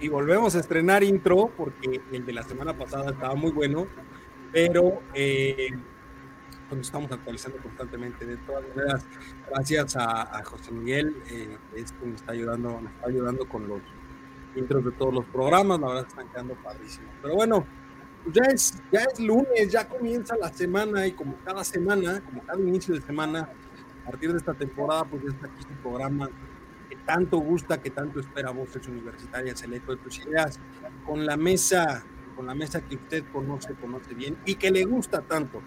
Y volvemos a estrenar intro porque el de la semana pasada estaba muy bueno, pero eh, pues estamos actualizando constantemente. De todas maneras, gracias a, José Miguel, eh, es que está ayudando, nos está ayudando con los intros de todos los programas, la verdad están quedando padrísimos. Pero bueno, ya es, ya es lunes, ya comienza la semana y como cada semana, como cada inicio de semana, a partir de esta temporada, pues ya está aquí su programa tanto gusta, que tanto espera Voces Universitarias, el eco de tus ideas, con la mesa, con la mesa que usted conoce, conoce bien y que le gusta tanto.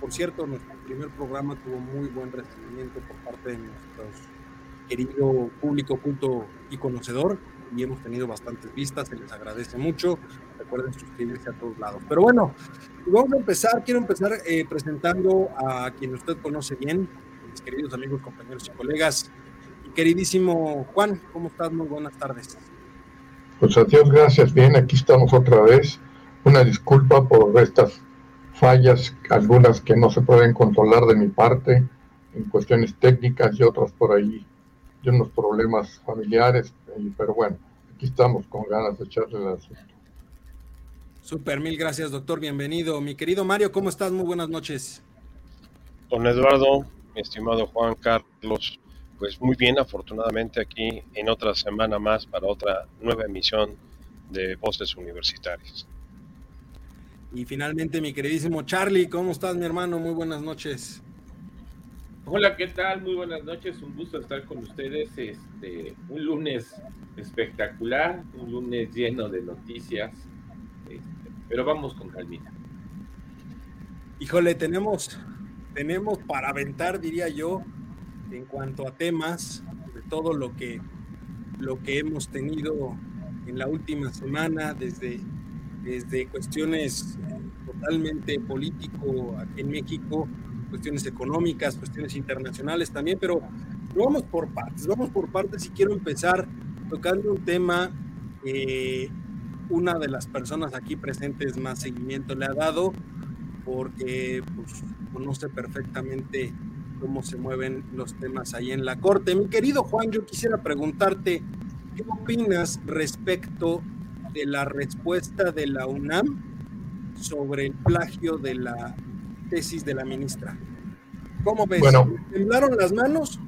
Por cierto, nuestro primer programa tuvo muy buen recibimiento por parte de nuestro querido público culto y conocedor y hemos tenido bastantes vistas, se les agradece mucho. Recuerden suscribirse a todos lados. Pero bueno, vamos a empezar. Quiero empezar eh, presentando a quien usted conoce bien, mis queridos amigos, compañeros y colegas, queridísimo Juan, ¿cómo estás? Muy buenas tardes. Pues a Dios gracias, bien, aquí estamos otra vez. Una disculpa por estas fallas, algunas que no se pueden controlar de mi parte, en cuestiones técnicas y otras por ahí, y unos problemas familiares, pero bueno, aquí estamos con ganas de echarle el asunto. Super, mil gracias, doctor, bienvenido. Mi querido Mario, ¿cómo estás? Muy buenas noches. Don Eduardo, mi estimado Juan Carlos, pues muy bien, afortunadamente aquí en otra semana más para otra nueva emisión de Voces Universitarias. Y finalmente, mi queridísimo Charlie, ¿cómo estás, mi hermano? Muy buenas noches. Hola, ¿qué tal? Muy buenas noches, un gusto estar con ustedes. Este, un lunes espectacular, un lunes lleno de noticias, este, pero vamos con calmita. Híjole, tenemos, tenemos para aventar, diría yo, en cuanto a temas, de todo lo que, lo que hemos tenido en la última semana, desde, desde cuestiones eh, totalmente político aquí en México, cuestiones económicas, cuestiones internacionales también, pero vamos por partes, vamos por partes y quiero empezar tocando un tema que una de las personas aquí presentes más seguimiento le ha dado, porque pues, conoce perfectamente cómo se mueven los temas ahí en la Corte. Mi querido Juan, yo quisiera preguntarte, ¿qué opinas respecto de la respuesta de la UNAM sobre el plagio de la tesis de la ministra? ¿Cómo ves? Bueno, ¿Temblaron las manos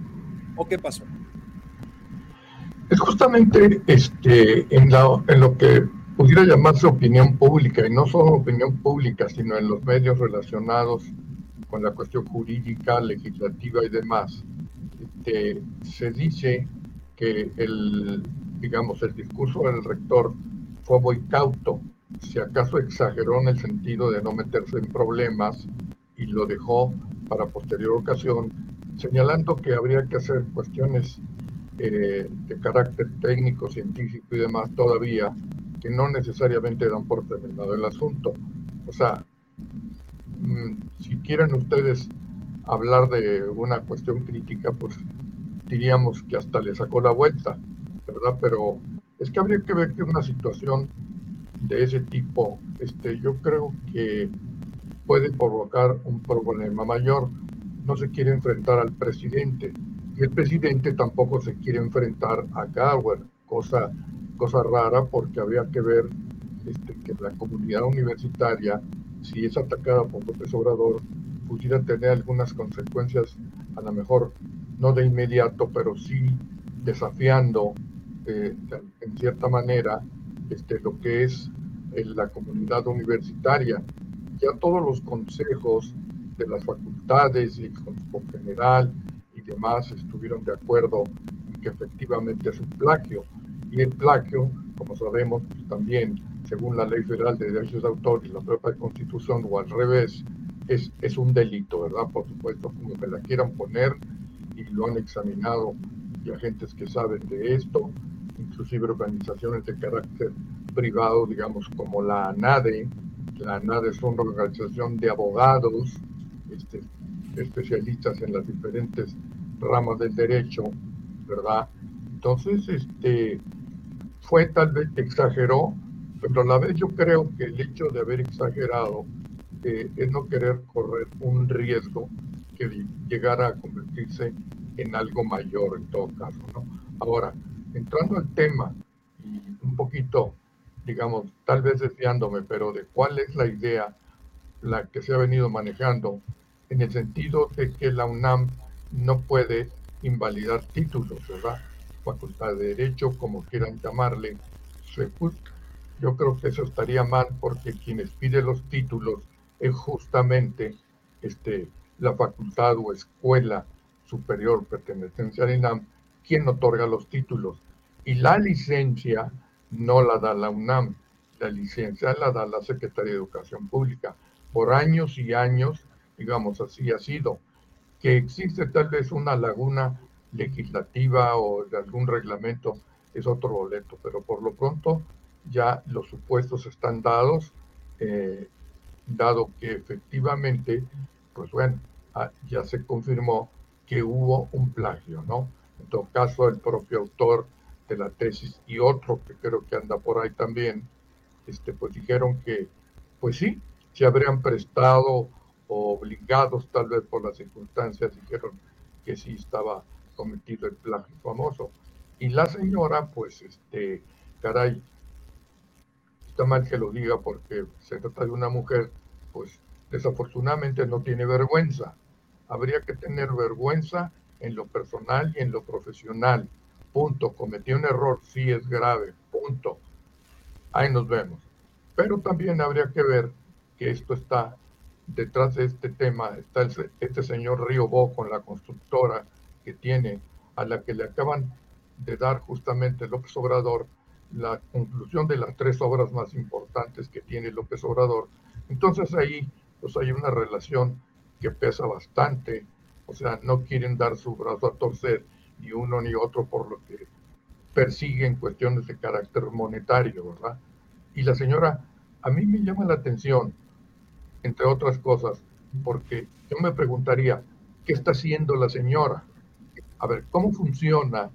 o qué pasó? Es justamente este, en, en lo que pudiera llamarse opinión pública, y no solo opinión pública, sino en los medios relacionados con la cuestión jurídica, legislativa y demás, este, se dice que el, digamos, el discurso del rector fue muy cauto, si acaso exageró en el sentido de no meterse en problemas y lo dejó para posterior ocasión, señalando que habría que hacer cuestiones eh, de carácter técnico, científico y demás todavía, que no necesariamente dan por terminado el asunto. O sea, si quieren ustedes hablar de una cuestión crítica, pues diríamos que hasta le sacó la vuelta, ¿verdad? Pero es que habría que ver que una situación de ese tipo, este, yo creo que puede provocar un problema mayor. No se quiere enfrentar al presidente y el presidente tampoco se quiere enfrentar a Garwer, cosa, cosa rara porque habría que ver este, que la comunidad universitaria si es atacada por López Obrador, pudiera tener algunas consecuencias, a lo mejor no de inmediato, pero sí desafiando eh, en cierta manera este, lo que es en la comunidad universitaria. Ya todos los consejos de las facultades y el Consejo General y demás estuvieron de acuerdo en que efectivamente es un plagio. Y el plagio, como sabemos, pues, también, según la Ley Federal de Derechos de Autor y la propia Constitución, o al revés, es, es un delito, ¿verdad? Por supuesto, como me la quieran poner, y lo han examinado y agentes que saben de esto, inclusive organizaciones de carácter privado, digamos, como la ANADE. La ANADE es una organización de abogados este, especialistas en las diferentes ramas del derecho, ¿verdad? Entonces, este, fue tal vez exageró, pero a la vez yo creo que el hecho de haber exagerado eh, es no querer correr un riesgo que llegara a convertirse en algo mayor en todo caso, ¿no? Ahora, entrando al tema y un poquito, digamos, tal vez desviándome, pero de cuál es la idea la que se ha venido manejando en el sentido de que la UNAM no puede invalidar títulos, ¿verdad? Facultad de Derecho, como quieran llamarle. Yo creo que eso estaría mal porque quienes piden los títulos es justamente este, la facultad o escuela superior perteneciente a la UNAM quien otorga los títulos. Y la licencia no la da la UNAM, la licencia la da la Secretaría de Educación Pública. Por años y años digamos así, ha sido. Que existe tal vez una laguna legislativa o de algún reglamento es otro boleto, pero por lo pronto ya los supuestos están dados, eh, dado que efectivamente, pues bueno, ah, ya se confirmó que hubo un plagio, ¿no? En todo caso, el propio autor de la tesis y otro que creo que anda por ahí también, este, pues dijeron que, pues sí, se habrían prestado obligados tal vez por las circunstancias, dijeron que sí estaba cometido el plagio famoso. Y la señora, pues, este, caray, está mal que lo diga porque se trata de una mujer, pues, desafortunadamente no tiene vergüenza. Habría que tener vergüenza en lo personal y en lo profesional. Punto. Cometió un error, sí es grave. Punto. Ahí nos vemos. Pero también habría que ver que esto está detrás de este tema está este señor Río Bo con la constructora que tiene, a la que le acaban de dar justamente López Obrador la conclusión de las tres obras más importantes que tiene López Obrador. Entonces ahí pues hay una relación que pesa bastante, o sea, no quieren dar su brazo a torcer ni uno ni otro por lo que persiguen cuestiones de carácter monetario, ¿verdad? Y la señora, a mí me llama la atención, entre otras cosas, porque yo me preguntaría, ¿qué está haciendo la señora? A ver, ¿cómo funciona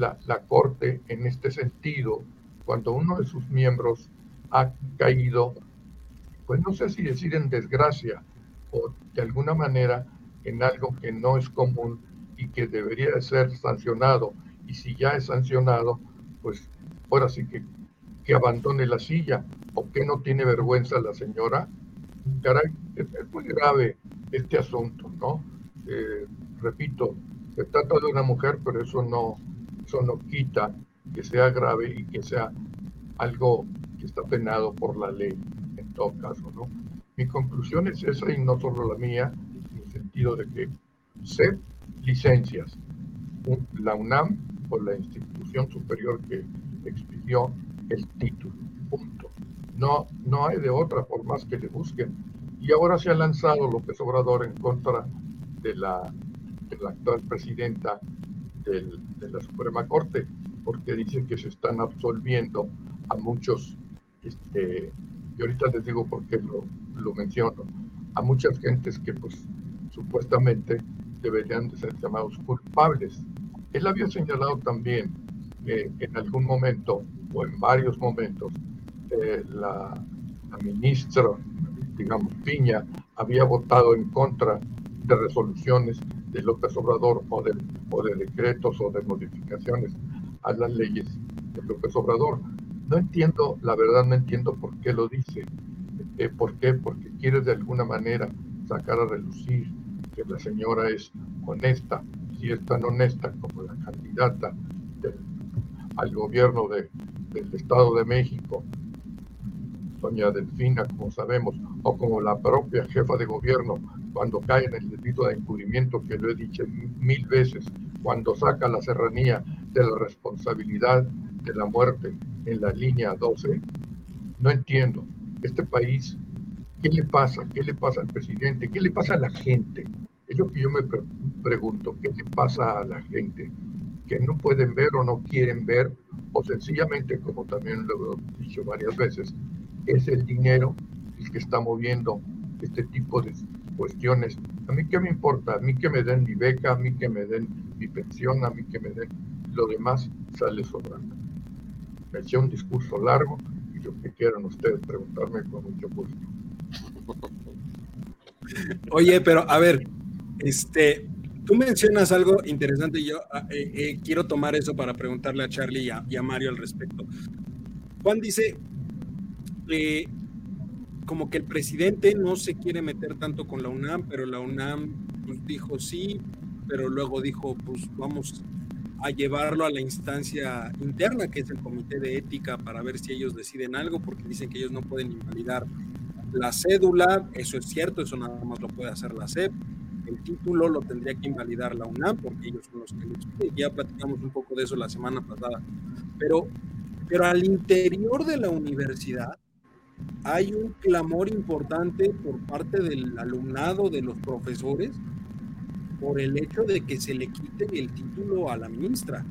la, Corte en este sentido cuando uno de sus miembros ha caído, pues no sé si decir en desgracia o de alguna manera en algo que no es común y que debería ser sancionado. Y si ya es sancionado, pues ahora sí que, que abandone la silla o que no tiene vergüenza la señora caray, es, muy grave este asunto, ¿no? Eh, repito, se trata de una mujer, pero eso no, eso no quita que sea grave y que sea algo que está penado por la ley, en todo caso, ¿no? Mi conclusión es esa y no solo la mía, en el sentido de que ser licencias, la UNAM o la institución superior que expidió el título, punto. No, no hay de otra por más que le busquen. Y ahora se ha lanzado López Obrador en contra de la, de la actual presidenta del, de la Suprema Corte, porque dice que se están absolviendo a muchos, este, y ahorita les digo por qué lo, lo menciono, a muchas gentes que pues supuestamente deberían de ser llamados culpables. Él había señalado también que en algún momento o en varios momentos eh, la, ministra, digamos, Piña, había votado en contra de resoluciones de López Obrador o de, o de decretos o de modificaciones a las leyes de López Obrador. No entiendo, la verdad no entiendo por qué lo dice. Eh, ¿Por qué? Porque quiere de alguna manera sacar a relucir que la señora es honesta, si es tan honesta como la candidata al gobierno de, del Estado de México doña Delfina, como sabemos, o como la propia jefa de gobierno, cuando cae en el delito de encubrimiento, que lo he dicho mil veces, cuando saca la serranía de la responsabilidad de la muerte en la línea 12, no entiendo. Este país, ¿qué le pasa? ¿Qué le pasa al presidente? ¿Qué le pasa a la gente? Es lo que yo me pregunto, ¿qué le pasa a la gente? Que no pueden ver o no quieren ver, o sencillamente, como también lo he dicho varias veces, es el dinero el que está moviendo este tipo de cuestiones. A mí qué me importa, a mí que me den mi beca, a mí que me den mi pensión, a mí que me den lo demás sale sobrando. Me eché un discurso largo y lo que quieran ustedes preguntarme con mucho gusto. Oye, pero a ver, este, tú mencionas algo interesante y yo ah, eh, eh, quiero tomar eso para preguntarle a Charlie y a, Mario al respecto. Juan dice, eh, como que el presidente no se quiere meter tanto con la UNAM, pero la UNAM pues, dijo sí, pero luego dijo, pues vamos a llevarlo a la instancia interna, que es el comité de ética, para ver si ellos deciden algo, porque dicen que ellos no pueden invalidar la cédula, eso es cierto, eso nada más lo puede hacer la SEP, el título lo tendría que invalidar la UNAM, porque ellos son los que lo ya platicamos un poco de eso la semana pasada, pero, pero al interior de la universidad hay un clamor importante por parte del alumnado, de los profesores, por el hecho de que se le quite el título a la ministra.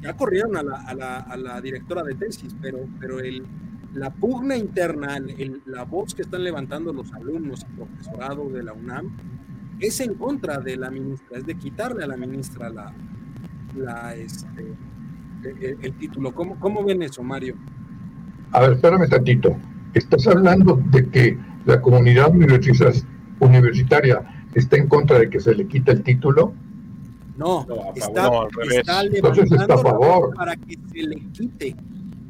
Ya corrieron a la, directora de tesis, pero, pero el, la pugna interna, la voz que están levantando los alumnos y profesorado de la UNAM, es en contra de la ministra, es de quitarle a la ministra la, la este, el, título. ¿Cómo, ¿Cómo ven eso, Mario? A ver, espérame tantito. Estás hablando de que la comunidad universitaria está en contra de que se le quite el título. No, está, está Entonces está a favor. para que se le quite.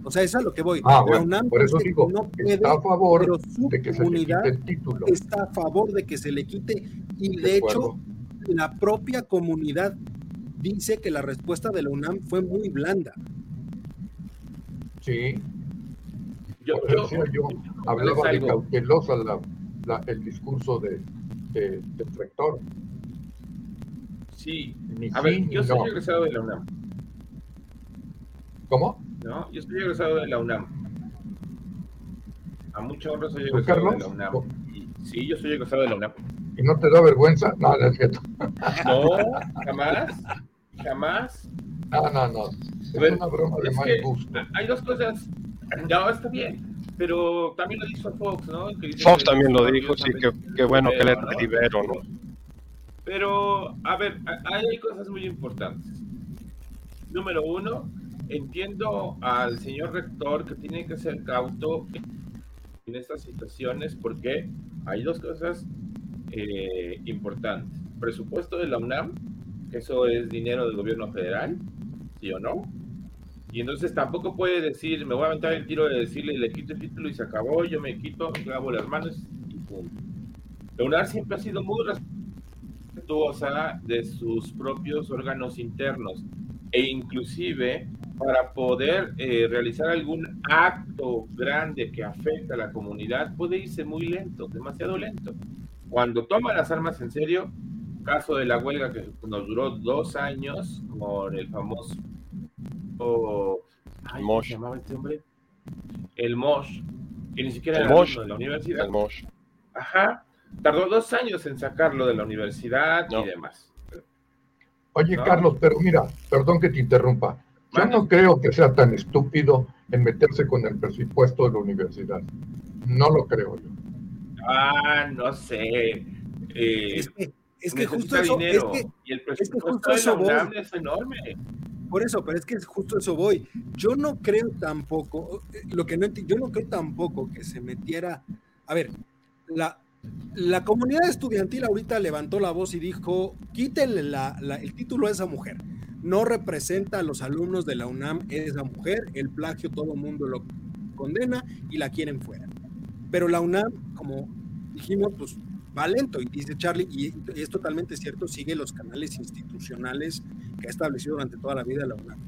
O sea, eso es a lo que voy. Ah, bueno, por eso digo, no está a favor de que se le quite el título. Está a favor de que se le quite y de, hecho la propia comunidad dice que la respuesta de la UNAM fue muy blanda. Sí. Yo, yo, hablaba de cautelosa el discurso de, del rector. Sí, a ver, yo soy egresado de la UNAM. ¿Cómo? No, yo soy egresado de la UNAM. A mucha honra soy egresado de la UNAM. sí, yo soy egresado de la UNAM. ¿Y no te da vergüenza? No, no es cierto. No, jamás, jamás. No, no, no. Es una broma de mal gusto. Hay dos cosas. No, está bien pero también lo dijo Fox, ¿no? Fox también lo dijo, sí, que, bueno que le libero, ¿no? Pero, a ver, hay cosas muy importantes. Número uno, entiendo al señor rector que tiene que ser cauto en estas situaciones porque hay dos cosas eh, importantes. Presupuesto de la UNAM, que eso es dinero del gobierno federal, ¿sí o no? Y entonces tampoco puede decir, me voy a aventar el tiro de decirle, le quito el título y se acabó, yo me quito, lavo las manos y punto. La siempre ha sido muy respetuosa de sus propios órganos internos e inclusive para poder eh, realizar algún acto grande que afecta a la comunidad puede irse muy lento, demasiado lento. Cuando toma las armas en serio, caso de la huelga que nos duró dos años con el famoso el Mosh. este hombre? El Mosh, que ni siquiera era de la universidad. El Mosh. Ajá. Tardó dos años en sacarlo de la universidad y demás. Oye, Carlos, pero mira, perdón que te interrumpa. Yo no creo que sea tan estúpido en meterse con el presupuesto de la universidad. No lo creo yo. Ah, no sé. Eh, es que, justo eso, es que, y el presupuesto de la UNAM es enorme. Por eso, pero es que justo eso voy. Yo no creo tampoco, lo que no yo no creo tampoco que se metiera. A ver, la, la comunidad estudiantil ahorita levantó la voz y dijo: quítenle el título a esa mujer. No representa a los alumnos de la UNAM esa mujer, el plagio todo el mundo lo condena y la quieren fuera. Pero la UNAM, como dijimos, pues va lento. Y dice Charlie, y, es totalmente cierto, sigue los canales institucionales que ha establecido durante toda la vida la UNAM.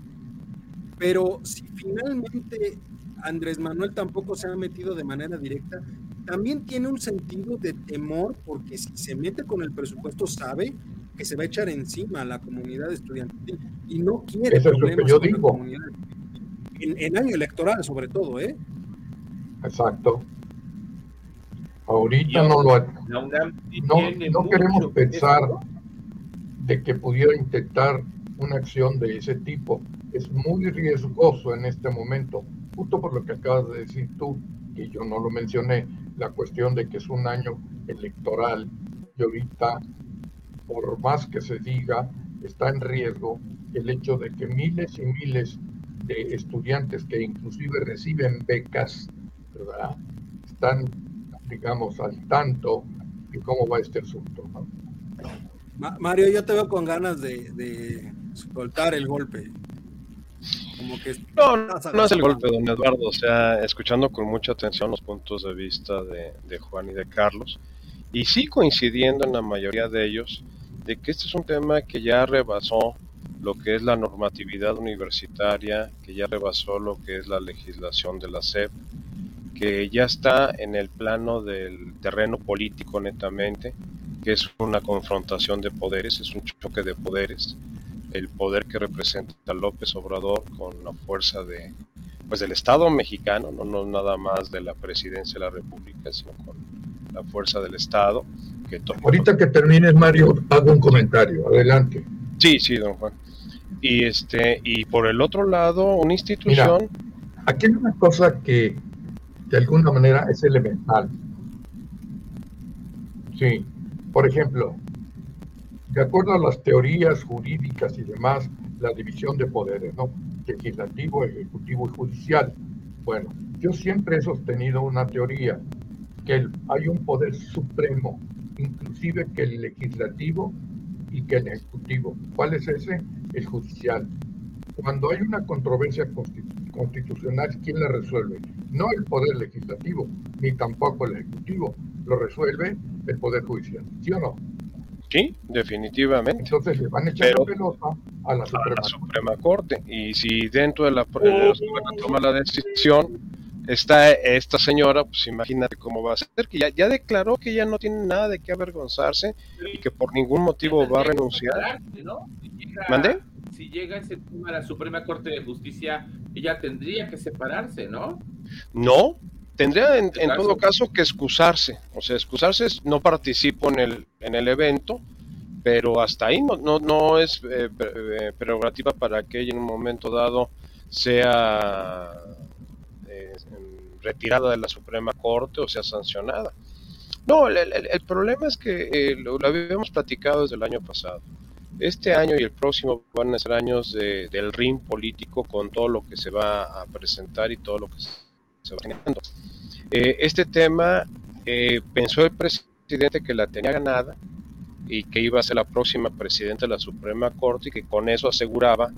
Pero si finalmente Andrés Manuel tampoco se ha metido de manera directa, también tiene un sentido de temor porque si se mete con el presupuesto sabe que se va a echar encima a la comunidad estudiantil y no quiere Eso problemas es lo que yo digo. En, en, año electoral sobre todo, ¿eh? Exacto. Ahorita no lo no, no queremos pensar de que pudiera intentar una acción de ese tipo. Es muy riesgoso en este momento, justo por lo que acabas de decir tú, que yo no lo mencioné, la cuestión de que es un año electoral y ahorita, por más que se diga, está en riesgo el hecho de que miles y miles de estudiantes que inclusive reciben becas, ¿verdad? están digamos, al tanto de cómo va este asunto. Mario, yo te veo con ganas de, soltar el golpe. Como que no, no es el golpe, don Eduardo. O sea, escuchando con mucha atención los puntos de vista de, de Juan y de Carlos, y sí coincidiendo en la mayoría de ellos, de que este es un tema que ya rebasó lo que es la normatividad universitaria, que ya rebasó lo que es la legislación de la SEP, que ya está en el plano del terreno político netamente, que es una confrontación de poderes, es un choque de poderes. El poder que representa López Obrador con la fuerza de, pues del Estado mexicano, no, no nada más de la presidencia de la República, sino con la fuerza del Estado. Que Ahorita que termines, Mario, hago un comentario. Adelante. Sí, sí, don Juan. Y este, y por el otro lado, una institución. aquí hay una cosa que de alguna manera es elemental. Sí, por ejemplo, de acuerdo a las teorías jurídicas y demás, la división de poderes, ¿no? Legislativo, ejecutivo y judicial. Bueno, yo siempre he sostenido una teoría, que hay un poder supremo, inclusive que el legislativo y que el ejecutivo. ¿Cuál es ese? El judicial. Cuando hay una controversia constitucional, ¿quién la resuelve? No el Poder Legislativo, ni tampoco el Ejecutivo. Lo resuelve el Poder Judicial. ¿Sí o no? Sí, definitivamente. Entonces le van a echar la pelota a la Suprema, Corte. Y si dentro de la, de toma la decisión está esta señora, pues imagínate cómo va a ser, que ya, ya declaró que ya no tiene nada de qué avergonzarse y que por ningún motivo va a renunciar. ¿Mande? Si llega ese tema a la Suprema Corte de Justicia, ella tendría que separarse, ¿no? No, tendría en, todo caso que excusarse. O sea, excusarse es no participo en el, en el evento, pero hasta ahí no, no, no es eh, eh, prerrogativa para que ella en un momento dado sea eh, retirada de la Suprema Corte o sea sancionada. No, el, el, problema es que lo, lo, habíamos platicado desde el año pasado. Este año y el próximo van a ser años de, del ring político con todo lo que se va a presentar y todo lo que se va generando. Eh, este tema eh, pensó el presidente que la tenía ganada y que iba a ser la próxima presidenta de la Suprema Corte y que con eso aseguraba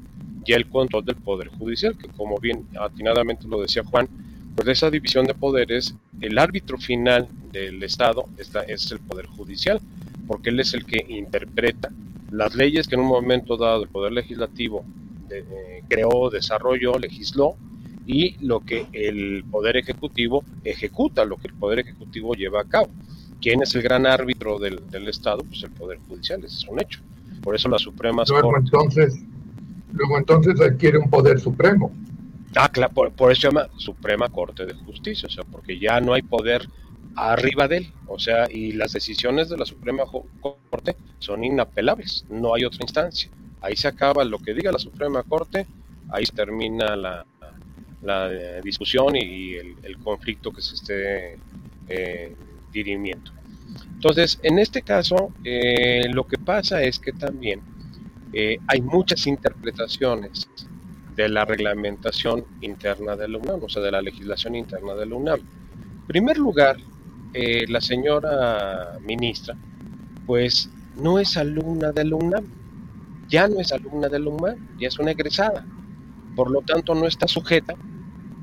ya el control del Poder Judicial, que como bien atinadamente lo decía Juan, pues de esa división de poderes, el árbitro final del Estado está, es el Poder Judicial, porque él es el que interpreta las leyes que en un momento dado el Poder Legislativo eh, creó, desarrolló, legisló, y lo que el Poder Ejecutivo ejecuta, lo que el Poder Ejecutivo lleva a cabo. ¿Quién es el gran árbitro del, Estado? Pues el Poder Judicial, ese es un hecho. Por eso la Suprema luego Entonces, luego entonces adquiere un poder supremo. Ah, claro, por, por, eso se llama Suprema Corte de Justicia, o sea, porque ya no hay poder arriba de él, o sea, y las decisiones de la Suprema Corte son inapelables, no hay otra instancia. Ahí se acaba lo que diga la Suprema Corte, ahí termina la, eh, discusión y el, conflicto que se esté eh, dirimiendo. Entonces, en este caso, eh, lo que pasa es que también hay muchas interpretaciones de la reglamentación interna de la UNAM, o sea, de la legislación interna de la UNAM. En primer lugar, eh, la señora ministra, pues no es alumna de la UNAM, ya no es alumna de la UNAM, ya es una egresada, por lo tanto no está sujeta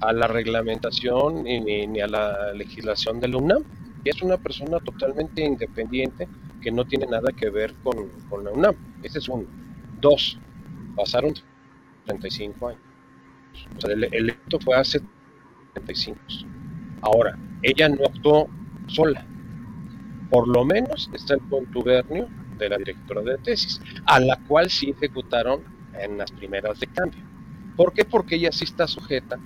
a la reglamentación ni, a la legislación de la UNAM, es una persona totalmente independiente que no tiene nada que ver con, la UNAM. Ese es uno. Dos, pasaron 35 años. O sea, el, el fue hace 75. Ahora, ella no actuó sola. Por lo menos está el contubernio de la directora de tesis, a la cual sí ejecutaron en las primeras de cambio. ¿Por qué? Porque ella sí está sujeta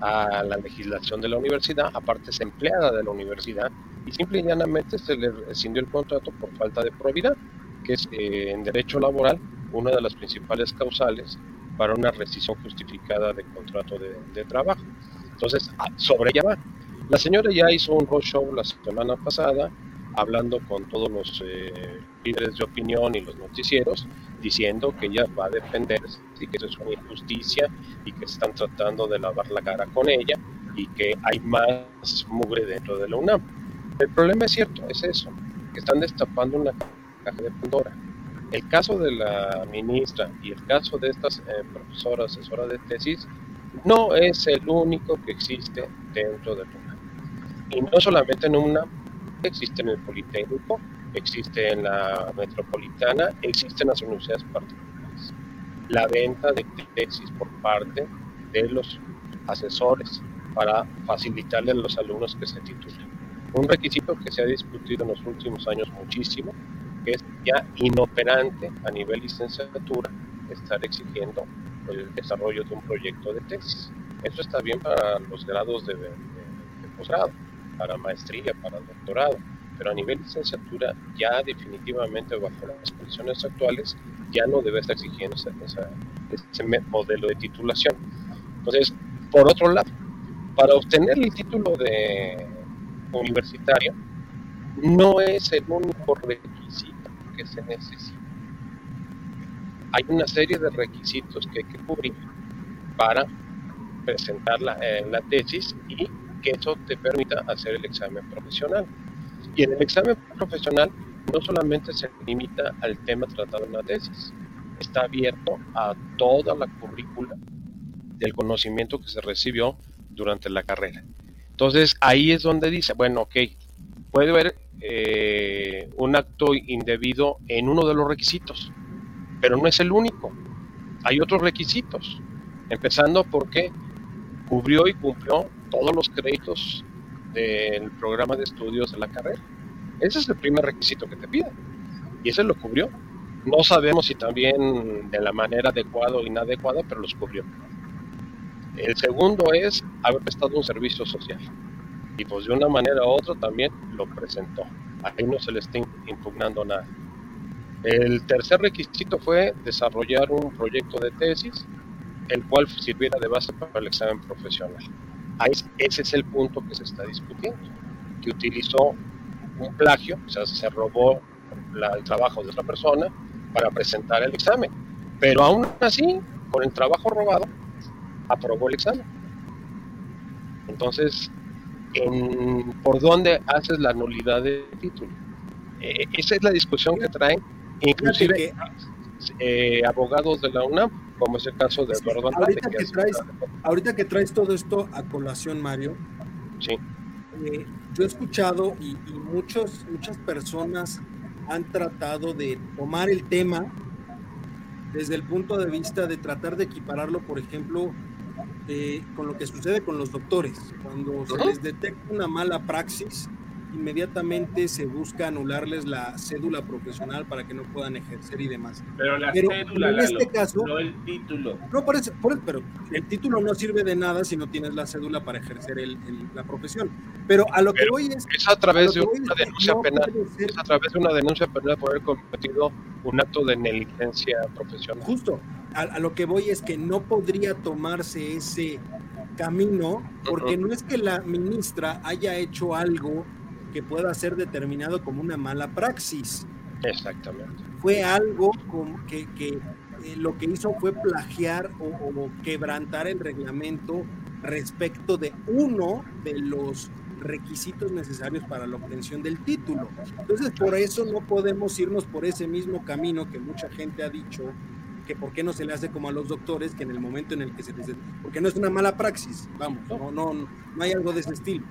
a la legislación de la universidad, aparte es empleada de la universidad y simple y llanamente se le rescindió el contrato por falta de probidad, que es eh, en derecho laboral una de las principales causales para una rescisión justificada de contrato de, trabajo. Entonces, ah, sobre ella va. La señora ya hizo un roadshow la semana pasada, hablando con todos los eh, líderes de opinión y los noticieros, diciendo que ella va a defender y que eso es una injusticia y que están tratando de lavar la cara con ella y que hay más mugre dentro de la UNAM. El problema es cierto, es eso, que están destapando una caja de Pandora. El caso de la ministra y el caso de estas eh, profesoras, asesoras de tesis, no es el único que existe dentro de la UNAM. Y no solamente en UNAM, existe en el Politécnico, existe en la Metropolitana, existe en las universidades particulares. La venta de tesis por parte de los asesores para facilitarle a los alumnos que se titulen. Un requisito que se ha discutido en los últimos años muchísimo, que es ya inoperante a nivel licenciatura estar exigiendo el desarrollo de un proyecto de tesis. Eso está bien para los grados de, de posgrado, para maestría, para doctorado, pero a nivel licenciatura ya definitivamente bajo las condiciones actuales ya no debe estar exigiendo ese modelo de titulación. Entonces, por otro lado, para obtener el título de universitario no es el único requisito que se necesita. Hay una serie de requisitos que hay que cubrir para presentar la, eh, la tesis y que eso te permita hacer el examen profesional. Y en el examen profesional no solamente se limita al tema tratado en la tesis, está abierto a toda la currícula del conocimiento que se recibió durante la carrera. Entonces ahí es donde dice, bueno, ok, puede haber eh, un acto indebido en uno de los requisitos, pero no es el único. Hay otros requisitos, empezando porque cubrió y cumplió todos los créditos del programa de estudios de la carrera. Ese es el primer requisito que te piden. Y ese lo cubrió. No sabemos si también de la manera adecuada o inadecuada, pero los cubrió. El segundo es haber prestado un servicio social. Y pues de una manera u otra también lo presentó. Ahí no se le está impugnando nada. El tercer requisito fue desarrollar un proyecto de tesis, el cual sirviera de base para el examen profesional ese es el punto que se está discutiendo, que utilizó un plagio, o sea, se robó el trabajo de otra persona para presentar el examen. Pero aún así, con el trabajo robado, aprobó el examen. Entonces, ¿por dónde haces la nulidad del título? Eh, esa es la discusión que traen, inclusive eh, abogados de la UNAM, como es el caso de Eduardo Andrade. Ahorita que, traes, ahorita que traes todo esto a colación, Mario, sí. Eh, yo he escuchado y, muchos, muchas personas han tratado de tomar el tema desde el punto de vista de tratar de equipararlo, por ejemplo, eh, con lo que sucede con los doctores. Cuando se les detecta una mala praxis, inmediatamente se busca anularles la cédula profesional para que no puedan ejercer y demás. Pero la cédula, en este caso, no el título. No, por eso, pero el título no sirve de nada si no tienes la cédula para ejercer el, la profesión. Pero a lo que voy es... Es a través de una denuncia penal. Es a través de una denuncia penal por haber cometido un acto de negligencia profesional. Justo. A, lo que voy es que no podría tomarse ese camino porque no es que la ministra haya hecho algo que pueda ser determinado como una mala praxis. Exactamente. Fue algo como que, que eh, lo que hizo fue plagiar o, quebrantar el reglamento respecto de uno de los requisitos necesarios para la obtención del título. Entonces, por eso no podemos irnos por ese mismo camino que mucha gente ha dicho, que por qué no se le hace como a los doctores, que en el momento en el que se les... Porque no es una mala praxis, vamos, no, no, no hay algo de ese estilo.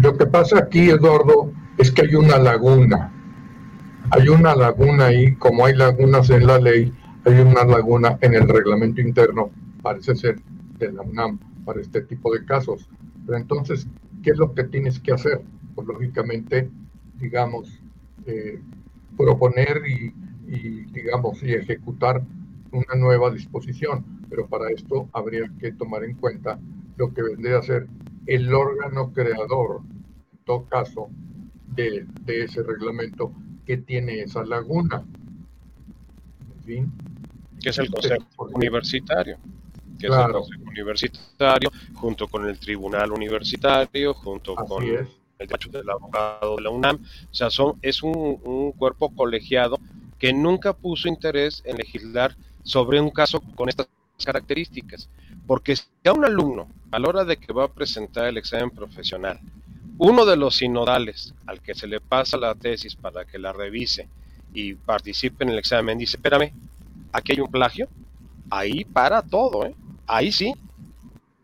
Lo que pasa aquí, Eduardo, es que hay una laguna. Hay una laguna ahí, como hay lagunas en la ley, hay una laguna en el reglamento interno, parece ser de la UNAM, para este tipo de casos. Pero entonces, ¿qué es lo que tienes que hacer? Pues lógicamente, digamos, eh, proponer y, y, digamos, y ejecutar una nueva disposición. Pero para esto habría que tomar en cuenta lo que vendría a ser el órgano creador, en todo caso, de, de ese reglamento que tiene esa laguna. En fin. Que es el Consejo Universitario que es el Consejo Universitario, junto con el Tribunal Universitario, junto con el despacho del abogado de la UNAM. O sea, son, es un, un cuerpo colegiado que nunca puso interés en legislar sobre un caso con estas características. Porque si a un alumno, a la hora de que va a presentar el examen profesional, uno de los sinodales al que se le pasa la tesis para que la revise y participe en el examen dice, espérame, aquí hay un plagio, ahí para todo, ¿eh? ahí sí,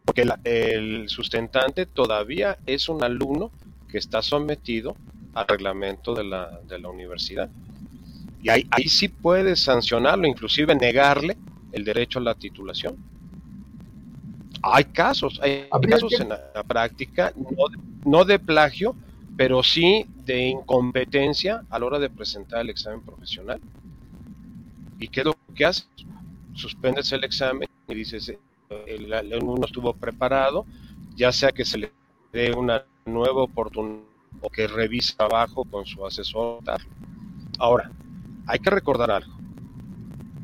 porque el sustentante todavía es un alumno que está sometido al reglamento de la, de la universidad. Y ahí, ahí sí puedes sancionarlo, inclusive negarle el derecho a la titulación. Hay casos, hay casos en la práctica, no, de plagio, pero sí de incompetencia a la hora de presentar el examen profesional. ¿Y qué es lo que haces? Suspendes el examen y dices, el alumno estuvo preparado, ya sea que se le dé una nueva oportunidad o que revise abajo con su asesor. Ahora, hay que recordar algo.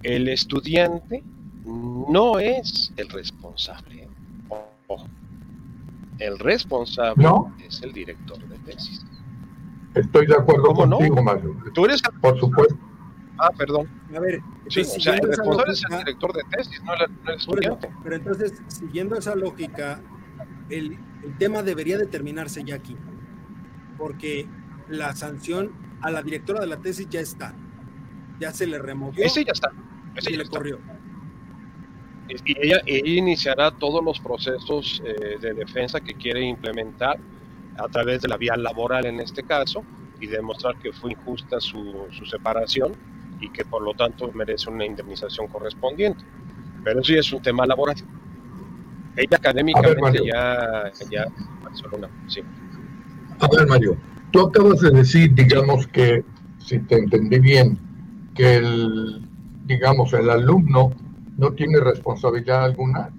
El estudiante no es el responsable. Ojo. El responsable es el director de tesis. Estoy de acuerdo contigo, Mario. Tú eres el... Por supuesto. Ah, perdón. A ver, sí, o sea, el responsable es el director de tesis, no el, estudiante. pero entonces, siguiendo esa lógica, el, el, tema debería determinarse ya aquí, porque la sanción a la directora de la tesis ya está, ya se le removió. Ese ya está, ese ya le corrió. Y ella, ella, iniciará todos los procesos eh, de defensa que quiere implementar a través de la vía laboral en este caso y demostrar que fue injusta su, su separación y que por lo tanto merece una indemnización correspondiente. Pero eso ya es un tema laboral. Ella académicamente ya, ya una, sí. A ver, Mario, tú acabas de decir, digamos que, si te entendí bien, que el, digamos, el alumno no tiene responsabilidad alguna.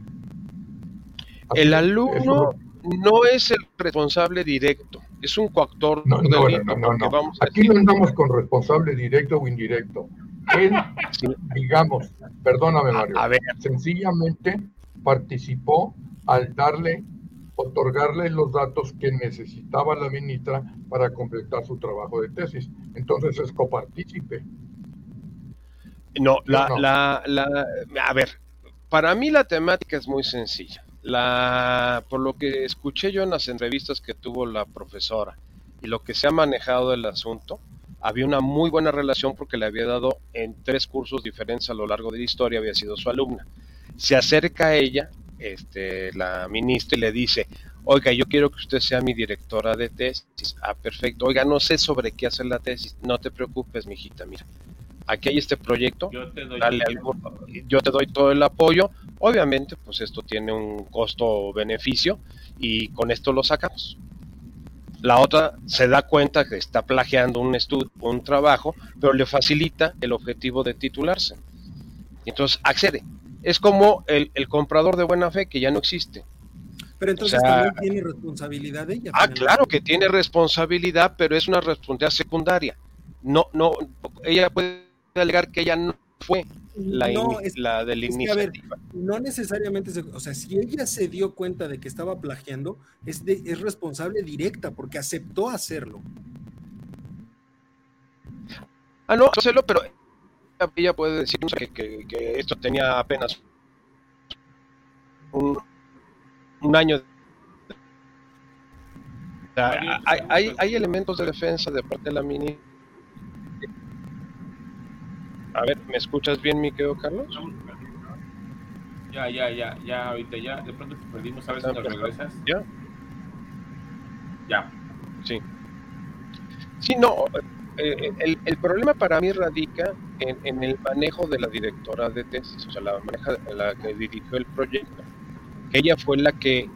el alumno no es el responsable directo es un coactor. No, no, no, no, Aquí no andamos con responsable directo o indirecto. Él, digamos, perdóname Mario, a ver. sencillamente participó al darle, otorgarle los datos que necesitaba la ministra para completar su trabajo de tesis. Entonces es copartícipe. No, la, la, la, a ver, para mí la temática es muy sencilla la, por lo que escuché yo en las entrevistas que tuvo la profesora y lo que se ha manejado del asunto, había una muy buena relación porque le había dado en tres cursos diferentes a lo largo de la historia, había sido su alumna. Se acerca a ella, este, la ministra, y le dice, oiga, yo quiero que usted sea mi directora de tesis. Ah, perfecto. Oiga, no sé sobre qué hacer la tesis. No te preocupes, mijita, mira aquí hay este proyecto, yo te doy, yo te doy todo el apoyo, obviamente pues esto tiene un costo-beneficio y con esto lo sacamos. La otra se da cuenta que está plagiando un estudio, un trabajo, pero le facilita el objetivo de titularse. Entonces accede. Es como el, comprador de buena fe que ya no existe. Pero entonces también tiene responsabilidad ella. Ah, claro que tiene responsabilidad, pero es una responsabilidad secundaria. No, no, ella puede alegar que ella no fue la, no, la de la iniciativa. no necesariamente, o sea, si ella se dio cuenta de que estaba plagiando, es, es responsable directa porque aceptó hacerlo. Ah, no, hacerlo, pero ella puede decir que, que, esto tenía apenas un, un año. hay, hay, hay elementos de defensa de parte de la ministra a ver, ¿me escuchas bien, mi querido Carlos? Ya, ya, ya, ya, ahorita ya. De pronto te perdimos, ¿sabes dónde regresas? ¿Ya? Ya. Sí. Sí, no. Eh, el, el, problema para mí radica en, en, el manejo de la directora de tesis, o sea, la, maneja, la que dirigió el proyecto. Ella fue la que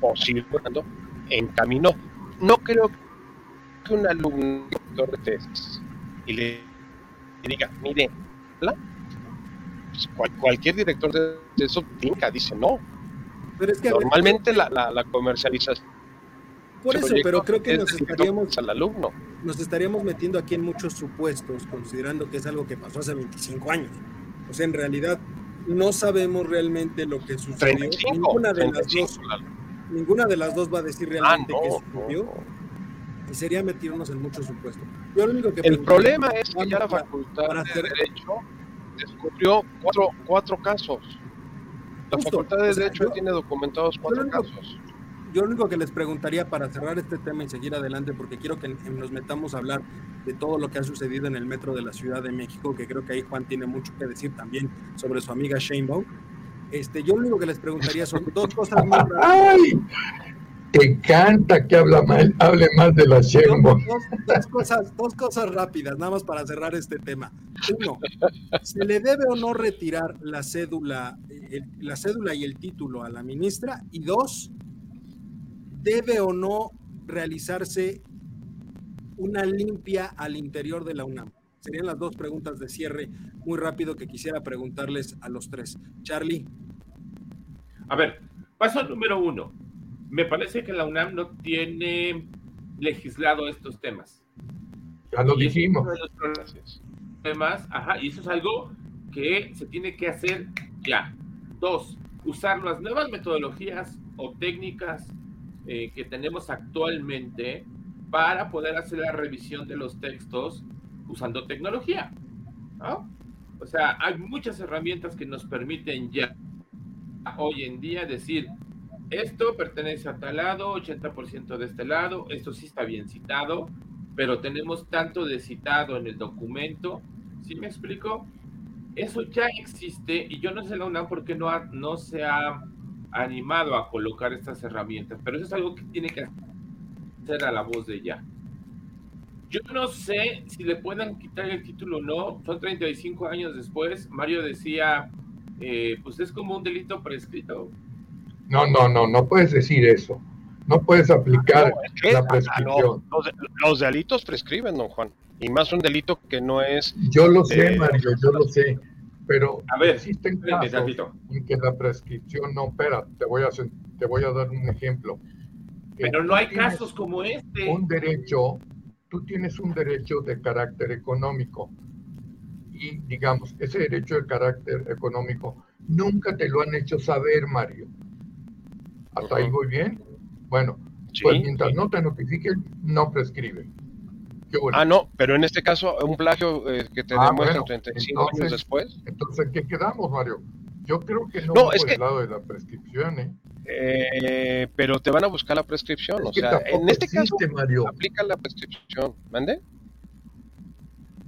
posibilitando en camino. No creo que un alumno de tesis y le diga, mire, pues cualquier director de eso tinca, dice no. Pero es que Normalmente la, la, la comercialización por eso, pero creo que nos estaríamos, al alumno. nos estaríamos metiendo aquí en muchos supuestos, considerando que es algo que pasó hace 25 años. O sea, en realidad no sabemos realmente lo que sucedió. ninguna, de las dos, ninguna de las dos va a decir ah, realmente qué sucedió. Y sería meternos en muchos supuestos. Yo lo único que El problema es que ya la facultad de Derecho descubrió cuatro, cuatro casos. La facultad de Derecho tiene documentados cuatro casos yo lo único que les preguntaría para cerrar este tema y seguir adelante, porque quiero que nos metamos a hablar de todo lo que ha sucedido en el metro de la Ciudad de México, que creo que ahí Juan tiene mucho que decir también sobre su amiga Sheinbaum. Este, yo lo único que les preguntaría son dos cosas muy ¡Ay! Te encanta que habla mal, hable más de la Sheinbaum. Dos, cosas, dos cosas rápidas, nada más para cerrar este tema. Uno, ¿se le debe o no retirar la cédula, la cédula y el título a la ministra? Y dos, ¿Debe o no realizarse una limpia al interior de la UNAM? Serían las dos preguntas de cierre muy rápido que quisiera preguntarles a los tres. Charlie. A ver, paso número uno. Me parece que la UNAM no tiene legislado estos temas. Ya lo dijimos. Temas, ajá, y eso es algo que se tiene que hacer ya. Dos, usar las nuevas metodologías o técnicas eh, que tenemos actualmente para poder hacer la revisión de los textos usando tecnología. O sea, hay muchas herramientas que nos permiten ya hoy en día decir, esto pertenece a tal lado, 80% de este lado, esto sí está bien citado, pero tenemos tanto de citado en el documento. ¿Sí me explico? Eso ya existe y yo no sé la UNAM porque no, no se ha animado a colocar estas herramientas, pero eso es algo que tiene que hacer a la voz de ella. Yo no sé si le puedan quitar el título o no, son 35 años después. Mario decía, eh, pues es como un delito prescrito. No, no, no, no puedes decir eso. No puedes aplicar la prescripción. los, delitos prescriben, don Juan. Y más un delito que no es. Yo lo sé, Mario, yo lo sé. Pero a ver, existen casos en que la prescripción no opera. Te voy a, te voy a dar un ejemplo. Pero no hay casos como este. Un derecho, tú tienes un derecho de carácter económico. Y digamos, ese derecho de carácter económico nunca te lo han hecho saber, Mario. ¿Hasta ahí voy bien? Bueno, pues mientras no te notifiquen, no prescriben. Ah, no, pero en este caso, un plagio eh, que te ah, demuestra 35 años después. Entonces, ¿qué quedamos, Mario? Yo creo que no, no es por el lado de la prescripción, ¿eh? ¿eh? pero te van a buscar la prescripción, o sea, en este caso, Mario. aplica la prescripción, ¿mande?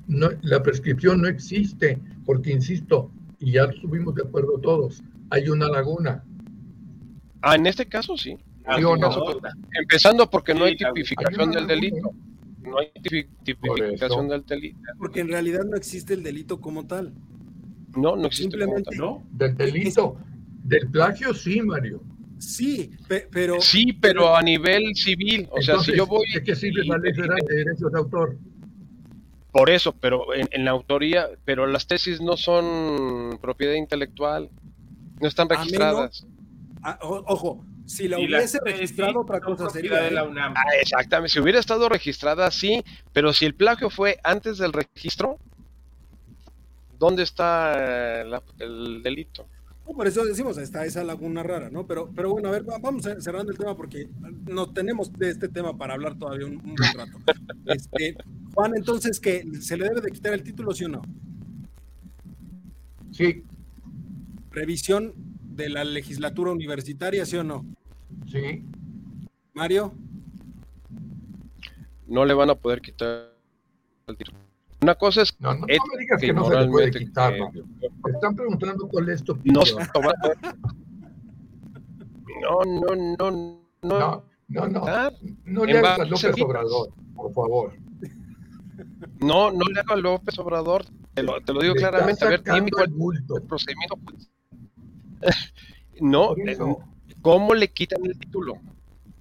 No, la prescripción no existe, porque insisto, y ya estuvimos de acuerdo todos, hay una laguna. Ah, en este caso sí. empezando porque no hay tipificación del delito no hay tipificación del delito. Porque en realidad no existe el delito como tal. No, no existe. Simplemente, ¿no? Del delito. Del plagio sí, Mario. Sí, pero... Sí, pero a nivel civil. O sea, si yo voy... ¿De qué sirve la ley de derechos de autor? Por eso, pero en, la autoría, pero las tesis no son propiedad intelectual, no están registradas. Ojo, si la hubiese registrado, otra cosa sería. De la UNAM. Ah, exactamente, si hubiera estado registrada, sí, pero si el plagio fue antes del registro, ¿dónde está el delito? por eso decimos, está esa laguna rara, ¿no? Pero, pero bueno, a ver, vamos cerrando el tema porque no tenemos de este tema para hablar todavía un, buen rato. Este, Juan, entonces, ¿que ¿se le debe de quitar el título, sí o no? Sí. Revisión de la legislatura universitaria, ¿sí o no? Sí. Mario. No le van a poder quitar el título. Una cosa es. No, no, me digas que, no se le puede quitar. Me están preguntando cuál es tu opinión. No, no, no, no. No, no, no. Ah, no le hagas a López Obrador, por favor. No, no le hago a López Obrador. Te lo, te lo digo claramente. A ver, dime cuál el procedimiento. No, ¿Cómo le quitan el título?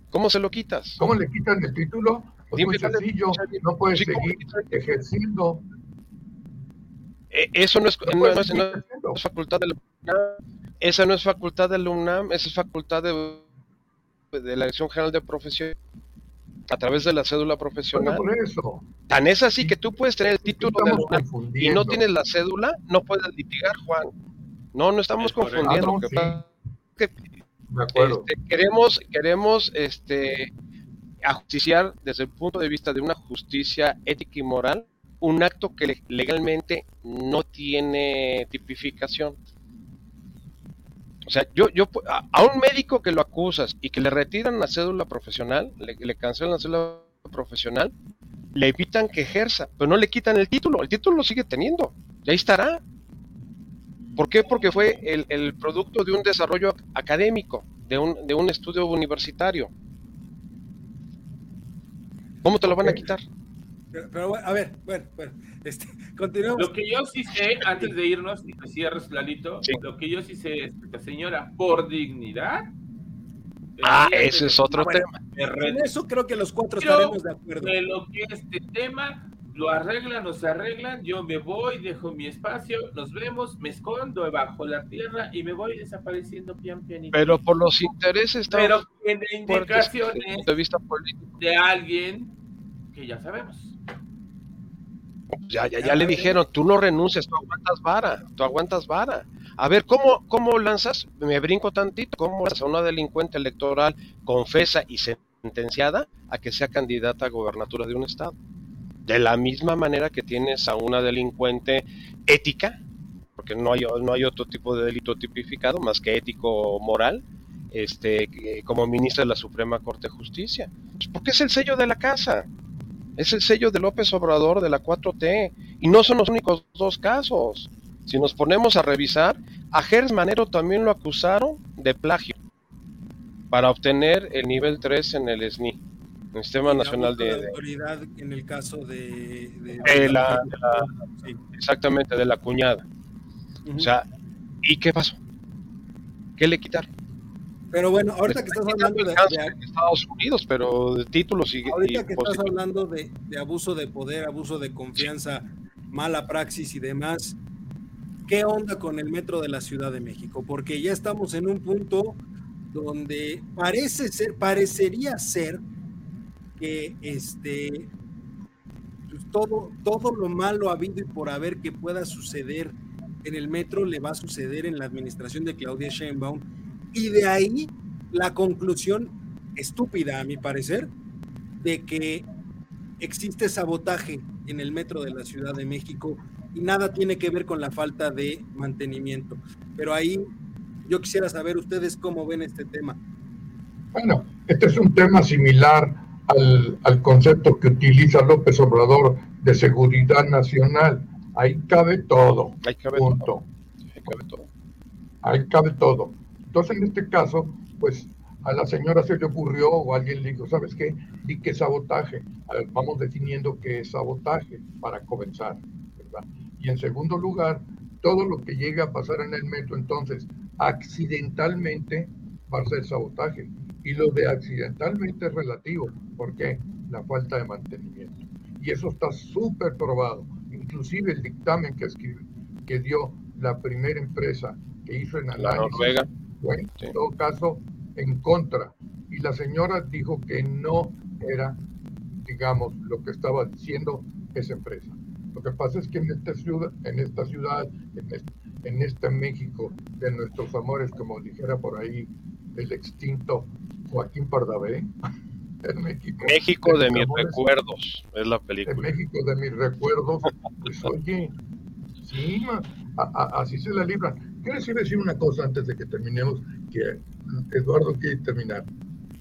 ¿Cómo se lo quitas? ¿Cómo le quitan el título? Pues muy sencillo, no puedes seguir ejerciendo. Eh, eso no es, no, es, facultad de la UNAM, esa no es facultad de la UNAM, esa es facultad de, de la Dirección General de Profesión a través de la cédula profesional. por eso. Tan es así que tú puedes tener el título de la UNAM y no tienes la cédula, no puedes litigar, Juan. No, no estamos confundiendo. Ah, este, queremos, queremos este, ajusticiar desde el punto de vista de una justicia ética y moral un acto que legalmente no tiene tipificación. O sea, yo, yo a, un médico que lo acusas y que le retiran la cédula profesional, le, le cancelan la cédula profesional, le evitan que ejerza, pero no le quitan el título, el título lo sigue teniendo, y ahí estará. ¿Por qué? Porque fue el, producto de un desarrollo académico, de un, de un estudio universitario. ¿Cómo te lo van a quitar? Pero, a ver, bueno, bueno, este, continuamos. Lo que yo sí sé, antes de irnos, y te cierres, Lalito, lo que yo sí sé es que la señora, por dignidad. Ah, ese es otro tema. En eso creo que los cuatro estaremos de acuerdo. De lo que este tema lo arreglan, nos arreglan, yo me voy, dejo mi espacio, nos vemos, me escondo bajo la tierra y me voy desapareciendo pian pianito. Pero por los intereses Pero en indicaciones de, vista político. de alguien que ya sabemos. Ya, ya, ya le dijeron, tú no renuncias, tú aguantas vara, tú aguantas vara. A ver, ¿cómo, cómo lanzas? Me brinco tantito, ¿cómo lanzas a una delincuente electoral confesa y sentenciada a que sea candidata a gobernatura de un estado? De la misma manera que tienes a una delincuente ética, porque no hay, no hay otro tipo de delito tipificado más que ético moral, este, como ministra de la Suprema Corte de Justicia. Pues porque es el sello de la casa, es el sello de López Obrador de la 4T, y no son los únicos dos casos. Si nos ponemos a revisar, a Gers Manero también lo acusaron de plagio para obtener el nivel 3 en el SNI el Sistema Nacional de, de, autoridad en el caso de, de, la, exactamente de la cuñada. O sea, ¿y qué pasó? ¿Qué le quitaron? Pero bueno, ahorita que estás hablando de, Estados Unidos, pero de títulos y ahorita que estás hablando de, abuso de poder, abuso de confianza, mala praxis y demás, ¿qué onda con el metro de la Ciudad de México? Porque ya estamos en un punto donde parece ser, parecería ser que este pues, todo, todo lo malo habido y por haber que pueda suceder en el metro le va a suceder en la administración de Claudia Sheinbaum y de ahí la conclusión estúpida a mi parecer de que existe sabotaje en el metro de la Ciudad de México y nada tiene que ver con la falta de mantenimiento. Pero ahí yo quisiera saber ustedes cómo ven este tema. Bueno, este es un tema similar al, concepto que utiliza López Obrador de seguridad nacional. Ahí cabe todo. Ahí cabe Todo. Ahí cabe todo. Ahí cabe todo. Entonces, en este caso, pues a la señora se le ocurrió o alguien le dijo, ¿sabes qué? Di que sabotaje. vamos definiendo qué es sabotaje para comenzar. ¿verdad? Y en segundo lugar, todo lo que llega a pasar en el metro, entonces, accidentalmente va a ser sabotaje. Y lo de accidentalmente es relativo, porque la falta de mantenimiento. Y eso está súper probado. Inclusive el dictamen que escribe, que dio la primera empresa que hizo en análisis, fue en todo caso en contra. Y la señora dijo que no era, digamos, lo que estaba diciendo esa empresa. Lo que pasa es que en esta ciudad, en esta ciudad, en este, en este México de nuestros amores, como dijera por ahí el extinto Joaquín Pardavé. En México, México de mis recuerdos, es la película. En México de mis recuerdos, pues oye, sí, así se la libran. Quiero decir, decir una cosa antes de que terminemos, que Eduardo quiere terminar.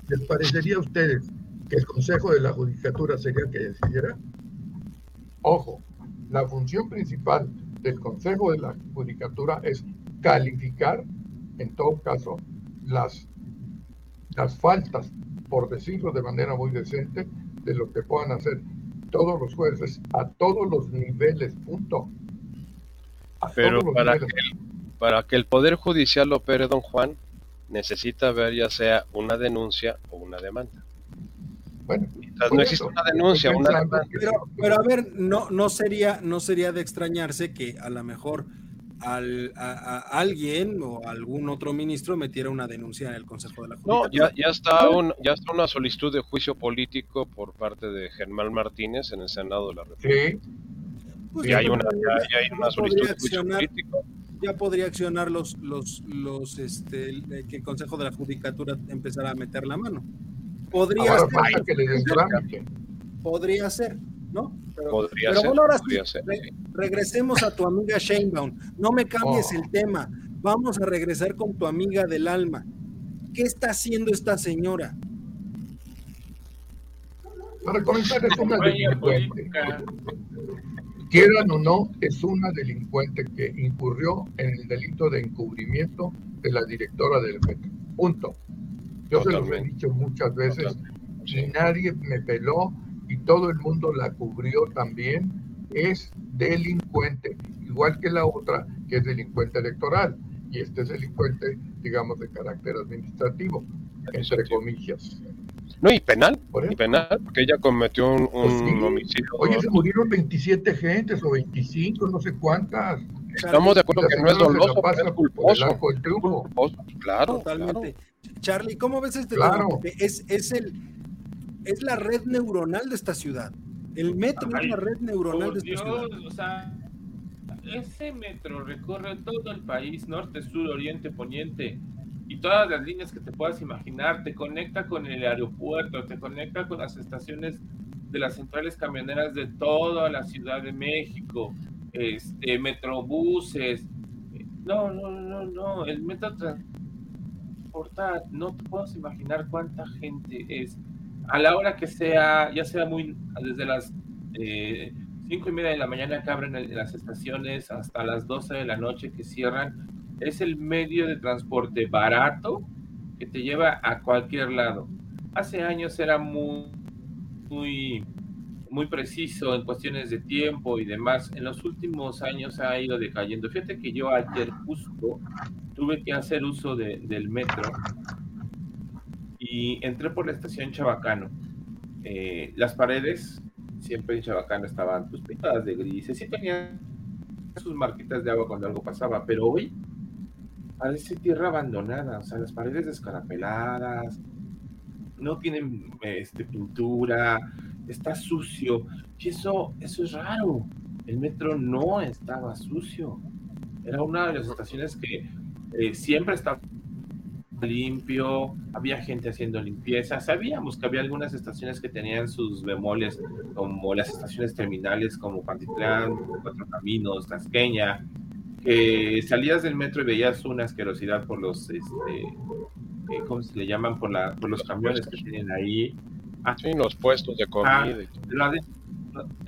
¿Les parecería a ustedes que el Consejo de la Judicatura sería el que decidiera? Ojo, la función principal del Consejo de la Judicatura es calificar, en todo caso, las las faltas, por decirlo de manera muy decente, de lo que puedan hacer todos los jueces a todos los niveles, punto. Pero para que, el, para que el Poder Judicial opere, don Juan, necesita ver ya sea una denuncia o una demanda. Bueno, Mientras no existe una denuncia, una demanda, Pero, pero a ver, no, no, sería, no sería de extrañarse que a lo mejor al, a, a alguien o algún otro ministro metiera una denuncia en el Consejo de la No, Judicatura. ya, ya, está un, ya está una solicitud de juicio político por parte de Germán Martínez en el Senado de la República. sí, Pues Y ya hay una, ya, ya hay una solicitud de juicio político. ya podría accionar los, los, los, este, el- que el Consejo de la Judicatura empezara a meter la mano. Podría ahora ser, que le podría ser, ¿no? Pero, Podría pero ser, bueno, ahora sí, podría ser, re- sí. regresemos a tu amiga Sheinbaum. No me cambies Oh. el tema. Vamos a regresar con tu amiga del alma. ¿Qué está haciendo esta señora? Para comenzar, es una delincuente. Quieran o no, es una delincuente que incurrió en el delito de encubrimiento de la directora del metro. Punto. Yo se los he dicho muchas veces Totalmente. y nadie me peló y todo el mundo la cubrió también. Es delincuente, igual que la otra que es delincuente electoral. Y este es delincuente, digamos, de carácter administrativo, entre comillas. No, y penal, Por y penal, porque ella cometió un, un Pues sí. homicidio. Oye, se murieron 27 gentes o 25, no sé cuántas. Estamos de acuerdo que no es doloso, es culposo. Culposo, Claro, Totalmente. Charlie, ¿cómo ves este Claro. es, es el es la red neuronal de esta ciudad. El metro Ay, es la red neuronal de esta Dios, ciudad. o sea, ese metro recorre todo el país, norte, sur, oriente, poniente, y todas las líneas que te puedas imaginar, te conecta con el aeropuerto, te conecta con las estaciones de las centrales camioneras de toda la Ciudad de México, este, metrobuses. No, no, no, no, el metro transporta, no te puedes imaginar cuánta gente es. A la hora que sea, ya sea muy, desde las eh, cinco y media de la mañana que abren el- las estaciones hasta las 12 de la noche que cierran, es el medio de transporte barato que te lleva a cualquier lado. Hace años era muy, muy, muy preciso en cuestiones de tiempo y demás. En los últimos años ha ido decayendo. Fíjate que yo ayer justo tuve que hacer uso de- del metro y entré por la estación Chabacano. Eh, las paredes siempre en Chabacano estaban pues pintadas de grises, sí tenían sus marquitas de agua cuando algo pasaba, pero hoy parece tierra abandonada, o sea, las paredes descarapeladas, no tienen este, pintura, está sucio, y eso, eso es raro. El metro no estaba sucio. Era una de las estaciones que eh, siempre estaba limpio, había gente haciendo limpieza, sabíamos que había algunas estaciones que tenían sus bemoles, como las estaciones terminales como Pantitlán, Cuatro Caminos, Tasqueña, que salías del metro y veías una asquerosidad por los, este, eh, ¿cómo se le llaman? Por, la, por los camiones que tienen ahí. Ah, Sí, los puestos de comida. todo. pero adentro,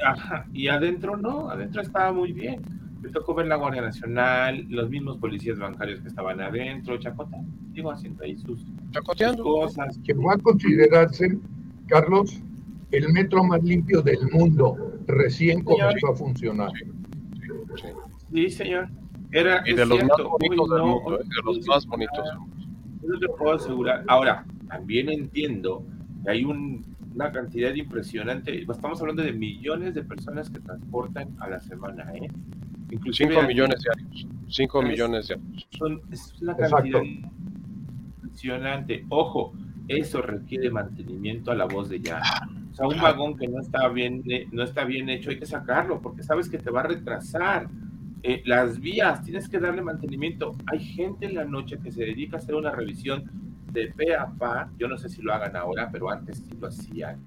ajá, y adentro no, adentro estaba muy bien. Me tocó ver la Guardia Nacional, los mismos policías bancarios que estaban adentro, chacota, digo, haciendo ahí sus, sus Chacoteando. cosas. Llegó a considerarse, Carlos, el metro más limpio del mundo. Recién comenzó a funcionar. Sí. Sí, señor. Era, Y de los más bonitos del mundo, de los más bonitos. Eso te puedo asegurar. Ahora, también entiendo que hay un- una cantidad impresionante, estamos hablando de millones de personas que transportan a la semana, ¿eh? Inclusive 5 aquí millones diarios. 5 Es- millones diarios. son, es una Exacto. cantidad impresionante. Ojo, eso requiere mantenimiento a la voz de ya. O sea, un vagón que no está bien, eh, no está bien hecho, hay que sacarlo porque sabes que te va a retrasar. Eh, las vías, tienes que darle mantenimiento. Hay gente en la noche que se dedica a hacer una revisión de pe a pa. Yo no sé si lo hagan ahora, pero antes sí lo hacían.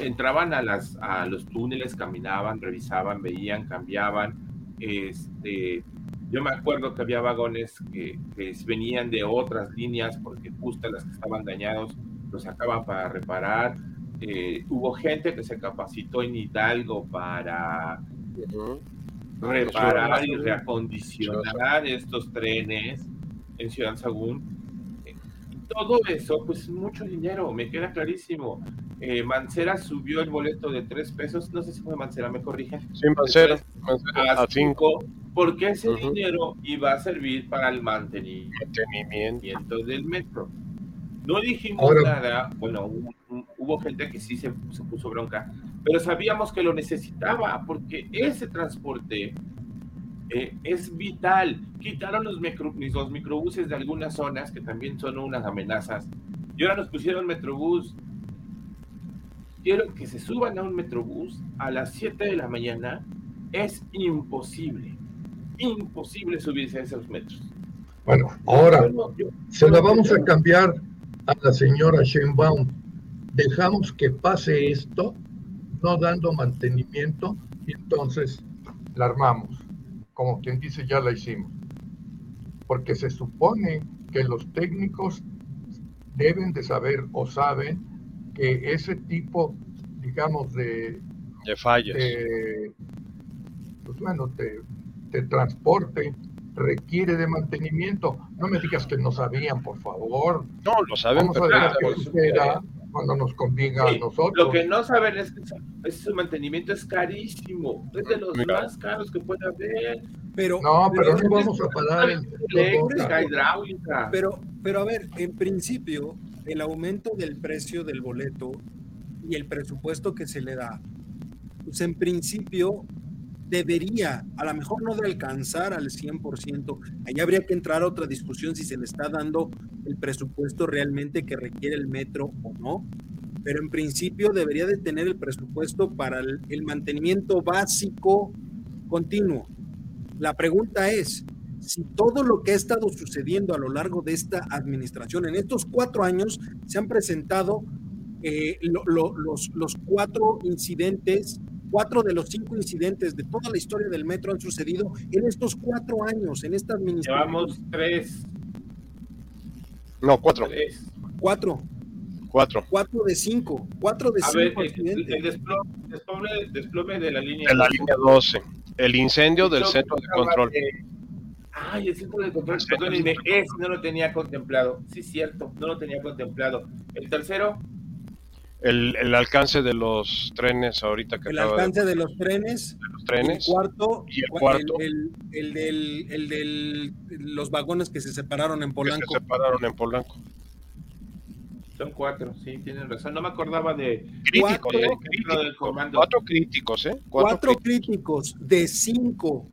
Entraban a, las, a los túneles, caminaban, revisaban, veían, cambiaban. Este, yo me acuerdo que había vagones que, que venían de otras líneas porque justo las que estaban dañados los sacaban para reparar. Eh, hubo gente que se capacitó en Hidalgo para reparar y reacondicionar estos trenes en Ciudad Sagún. Todo eso, pues mucho dinero, me queda clarísimo. Eh, Mancera subió el boleto de tres pesos, no sé si fue Mancera, me corrigen. Sin Mancera, Mancera A a 5. cinco, porque ese dinero iba a servir para el mantenimiento, del metro. No dijimos nada, bueno, hubo, gente que sí se, puso bronca, pero sabíamos que lo necesitaba porque ese transporte eh, es vital. Quitaron los, micro, los microbuses de algunas zonas que también son unas amenazas y ahora nos pusieron metrobús. Quiero que se suban a un metrobús a las 7 de la mañana. Es imposible imposible subirse a esos metros. Bueno, ahora se la vamos a cambiar a la señora Sheinbaum. Dejamos que pase esto, no dando mantenimiento, y entonces la armamos. Como quien dice, ya la hicimos. Porque se supone que los técnicos deben de saber o saben que ese tipo, digamos, de, de fallas, pues bueno, de de transporte requiere de mantenimiento. No me digas que no sabían, por favor. No, lo saben cuando nos convenga a nosotros. Lo que no saben es que su mantenimiento es carísimo. Es de los más caros que puede haber. Pero, no, pero, no vamos a pagar el, hidráulica. Pero, pero a ver, en principio, el aumento del precio del boleto y el presupuesto que se le da, pues en principio debería, a lo mejor no de alcanzar al 100%, ahí habría que entrar a otra discusión si se le está dando el presupuesto realmente que requiere el metro o no, pero en principio debería de tener el presupuesto para el, mantenimiento básico continuo. La pregunta es, si todo lo que ha estado sucediendo a lo largo de esta administración, en estos cuatro años, se han presentado eh, los, los cuatro incidentes Cuatro de los cinco incidentes de toda la historia del metro han sucedido en estos cuatro años, en esta administración. Llevamos tres. No, cuatro. Cuatro. Cuatro. Cuatro de cinco. Cuatro de cinco incidentes. El, desplome, de la línea De la línea 12. El incendio del centro de control. Ay, el centro de control. ese no lo tenía contemplado. Sí, cierto, no lo tenía contemplado. El tercero el, el, alcance de los trenes ahorita que el alcance de, los trenes los trenes el cuarto y el cuarto. el, el, del el del los vagones que se separaron en Polanco se separaron en Polanco. Son cuatro sí tienen razón. No me acordaba de críticos cuatro, eh, crítico, del comando. cuatro críticos eh cuatro, cuatro críticos. críticos de cinco.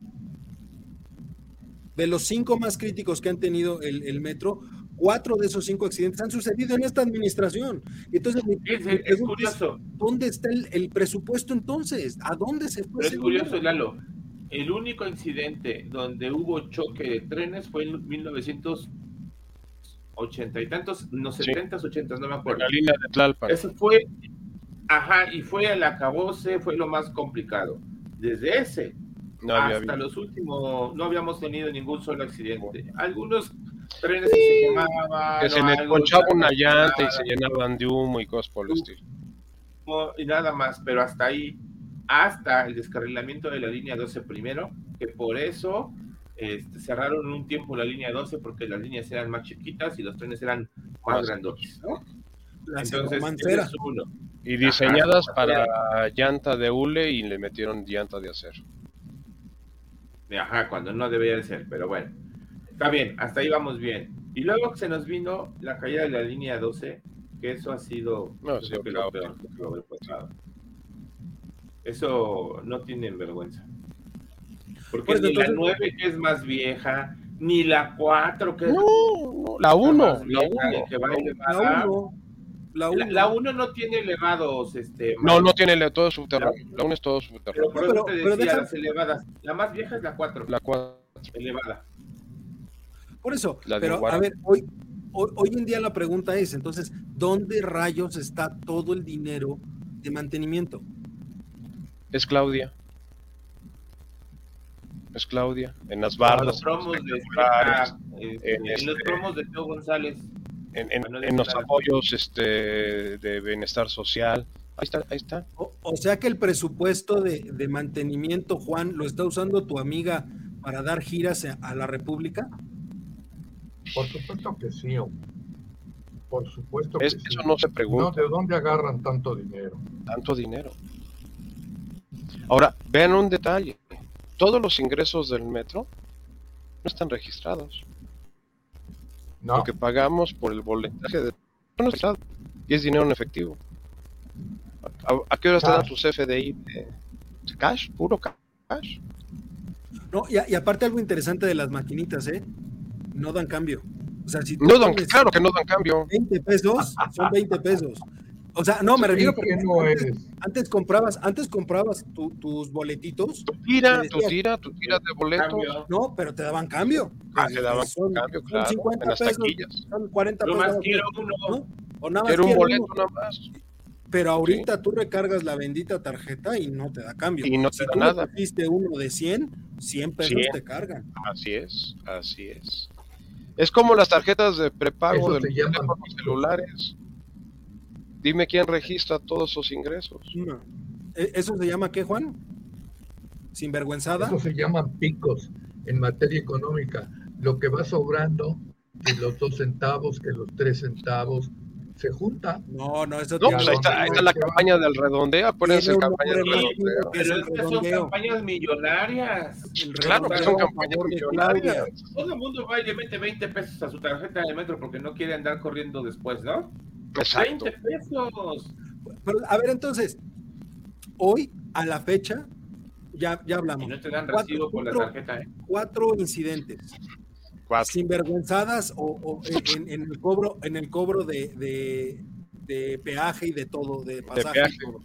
De los cinco más críticos que han tenido el, el metro Cuatro de esos cinco accidentes han sucedido en esta administración. Entonces, es, curioso. ¿Dónde está el, presupuesto entonces? ¿A dónde se fue? es curioso, Lalo. El único incidente donde hubo choque de trenes fue en 1980 y tantos, no, 70, 80, no me acuerdo. La línea de Tlalpan. Eso fue, ajá, y fue al acabose, fue lo más complicado. Desde ese hasta los últimos, no habíamos tenido ningún solo accidente. Algunos trenes que se quemaban. Que se les ponchaba una llanta y se llenaban de humo y cosas por el estilo. Y nada más, pero hasta ahí, hasta el descarrilamiento de la línea 12 primero, que por eso este, cerraron un tiempo la línea 12 porque las líneas eran más chiquitas y los trenes eran más grandes, ¿no? Entonces, es uno. Y diseñadas para llanta de hule y le metieron llanta de acero. Ajá, cuando no debería de ser, pero bueno. Está bien, hasta ahí vamos bien. Y luego se nos vino la caída de la línea 12, que eso ha sido no, sí, lo peor, Eso no tienen vergüenza. Porque pues, ni la 9 que es más vieja, ni la 4 que no, no, la 1, la 1. La 1 la, 1 no tiene elevados. Este, no, no tiene todo subterráneo. La 1 es todo subterráneo. Pero por eso te decía, las elevadas. La más vieja es la 4. La 4. Elevada. Por eso, pero a ver, hoy, hoy, en día la pregunta es, entonces, ¿dónde rayos está todo el dinero de mantenimiento? Es Claudia. Es Claudia. En las barras. Los promos de, en, los este promos de Teo González. En, en, los apoyos este, de bienestar social. Ahí está, ahí está. O, sea que el presupuesto de, de, mantenimiento, Juan, lo está usando tu amiga para dar giras a la República. Por supuesto que sí. Por supuesto que Eso no se pregunta. ¿De dónde agarran tanto dinero? Tanto dinero. Ahora, vean un detalle. todos los ingresos del metro no están registrados. No, Lo que pagamos por el boletaje de no está y es dinero en efectivo. ¿A, a qué hora te dan Cash. tus FDI? de ¿Cash? ¿Puro ca- cash? No, y, a- y aparte algo interesante de las maquinitas, ¿eh? No dan cambio. O sea, si tú No dan, pones claro que no dan cambio. 20 pesos, son 20 pesos. O sea, no, me refiero porque que no antes, antes comprabas, antes comprabas tu- tus boletitos, Tu tira, Te tu decía- tira, tu tira de boletos. Cambio. no, pero te daban cambio. Ah, te daban Son- cambio, son claro, 50 en las pesos, taquillas. son 40 Yo pesos. más quiero uno. ¿no? O nada más Quiero un quiero boleto uno. nada más. Pero ahorita tú recargas la bendita tarjeta y no te da cambio. Y no si te da tú nada. le pusiste uno de 100, 100 pesos 100. te cargan. Así es, así es. Es como las tarjetas de prepago de los celulares. Dime quién registra todos esos ingresos. No. ¿E- ¿Eso se llama qué, Juan? ¿Sinvergüenzada? Eso se llaman picos en materia económica. Lo que va sobrando, que los dos centavos, que los tres centavos, se junta. No, no, eso No, tiene pues ahí está, ahí está la campaña del redondeo. Acuérdense, un campaña del redondeo. Pero es que son campañas millonarias. Claro que son campañas millonarias. Todo el mundo va y le mete 20 pesos a su tarjeta de metro porque no quiere andar corriendo después, ¿no? Exacto. 20 pesos. Pero, a ver, entonces, hoy, a la fecha, ya, ya Y hablamos. no te dan Cuatro- recibo por la tarjeta, ¿eh? Cuatro incidentes. Sinvergüenzadas o, o en, en el cobro, en el cobro de, de, de peaje y de todo, de pasaje. todo,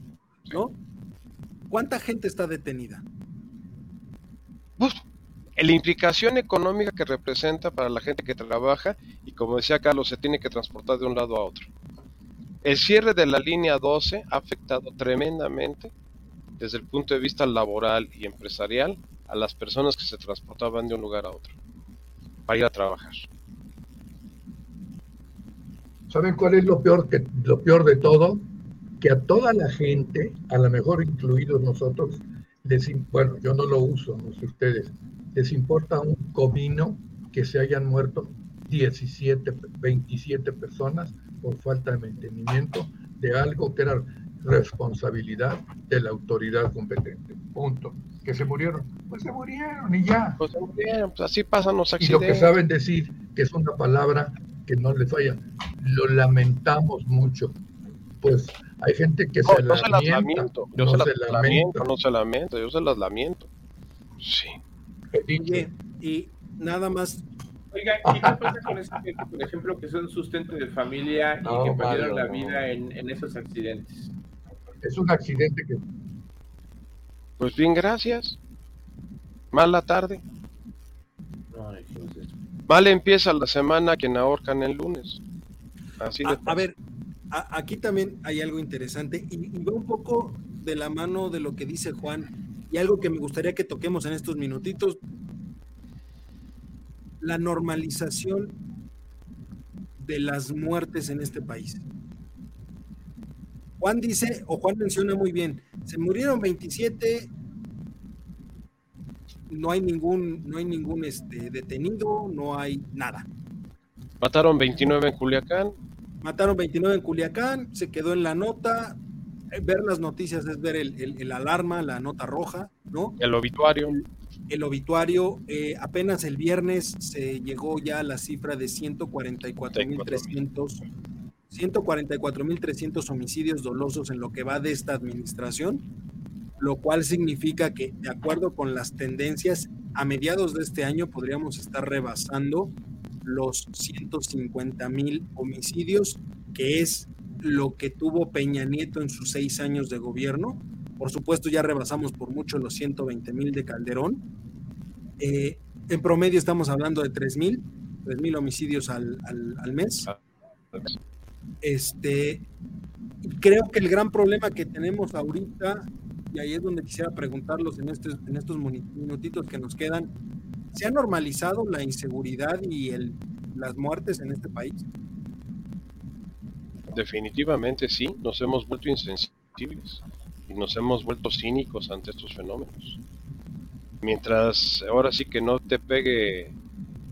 ¿No? ¿Cuánta gente está detenida? Uf, la implicación económica que representa para la gente que trabaja y como decía Carlos, se tiene que transportar de un lado a otro. El cierre de la línea 12 ha afectado tremendamente desde el punto de vista laboral y empresarial a las personas que se transportaban de un lugar a otro para ir a trabajar. ¿Saben cuál es lo peor, que, lo peor de todo? Que a toda la gente, a lo mejor incluidos nosotros, bueno, yo no lo uso, no sé ustedes, les importa un comino que se hayan muerto 17, 27 personas por falta de mantenimiento de algo que era responsabilidad de la autoridad competente. Punto. Que se murieron. Pues se murieron y ya. Pues, bien, pues así pasan los Y lo que accidentes. saben decir, que es una palabra que no les falla, lo lamentamos mucho. Pues hay gente que No, se yo se las lamenta, lamento, yo no se las se lamento, lamenta. no se lamento, yo se las lamento. Sí. Oye, y nada más, Oiga, ¿y qué pasa con ese gente, por ejemplo, que son sustento de familia y No, que perdieron la no. vida en, en esos accidentes? Es un accidente que Pues bien, gracias. Mala tarde. Ay. Mal empieza la semana quien ahorcan el lunes. Así de a, a ver, a- aquí también hay algo interesante y, y va un poco de la mano de lo que dice Juan y algo que me gustaría que toquemos en estos minutitos, la normalización de las muertes en este país. Juan dice, o Juan menciona muy bien, se murieron 27, no hay ningún, no hay ningún este, detenido, no hay nada. Mataron 29 en Culiacán. Mataron 29 en Culiacán, se quedó en la nota. Eh, Ver las noticias es ver el, el- el alarma, la nota roja, ¿no? El obituario. El obituario, eh, apenas el viernes se llegó ya a la cifra de 144.300 144.300 homicidios dolosos en lo que va de esta administración, lo cual significa que, de acuerdo con las tendencias, a mediados de este año podríamos estar rebasando los 150.000 homicidios, que es lo que tuvo Peña Nieto en sus seis años de gobierno. Por supuesto, ya rebasamos por mucho los 120.000 de Calderón. Eh, en promedio estamos hablando de 3.000, 3.000 homicidios al, al- al mes. Este, creo que el gran problema que tenemos ahorita, y ahí es donde quisiera preguntarlos en estos, en estos minutitos que nos quedan, ¿se ha normalizado la inseguridad y el, las muertes en este país? Definitivamente sí, nos hemos vuelto insensibles y nos hemos vuelto cínicos ante estos fenómenos. Mientras ahora sí que no te pegue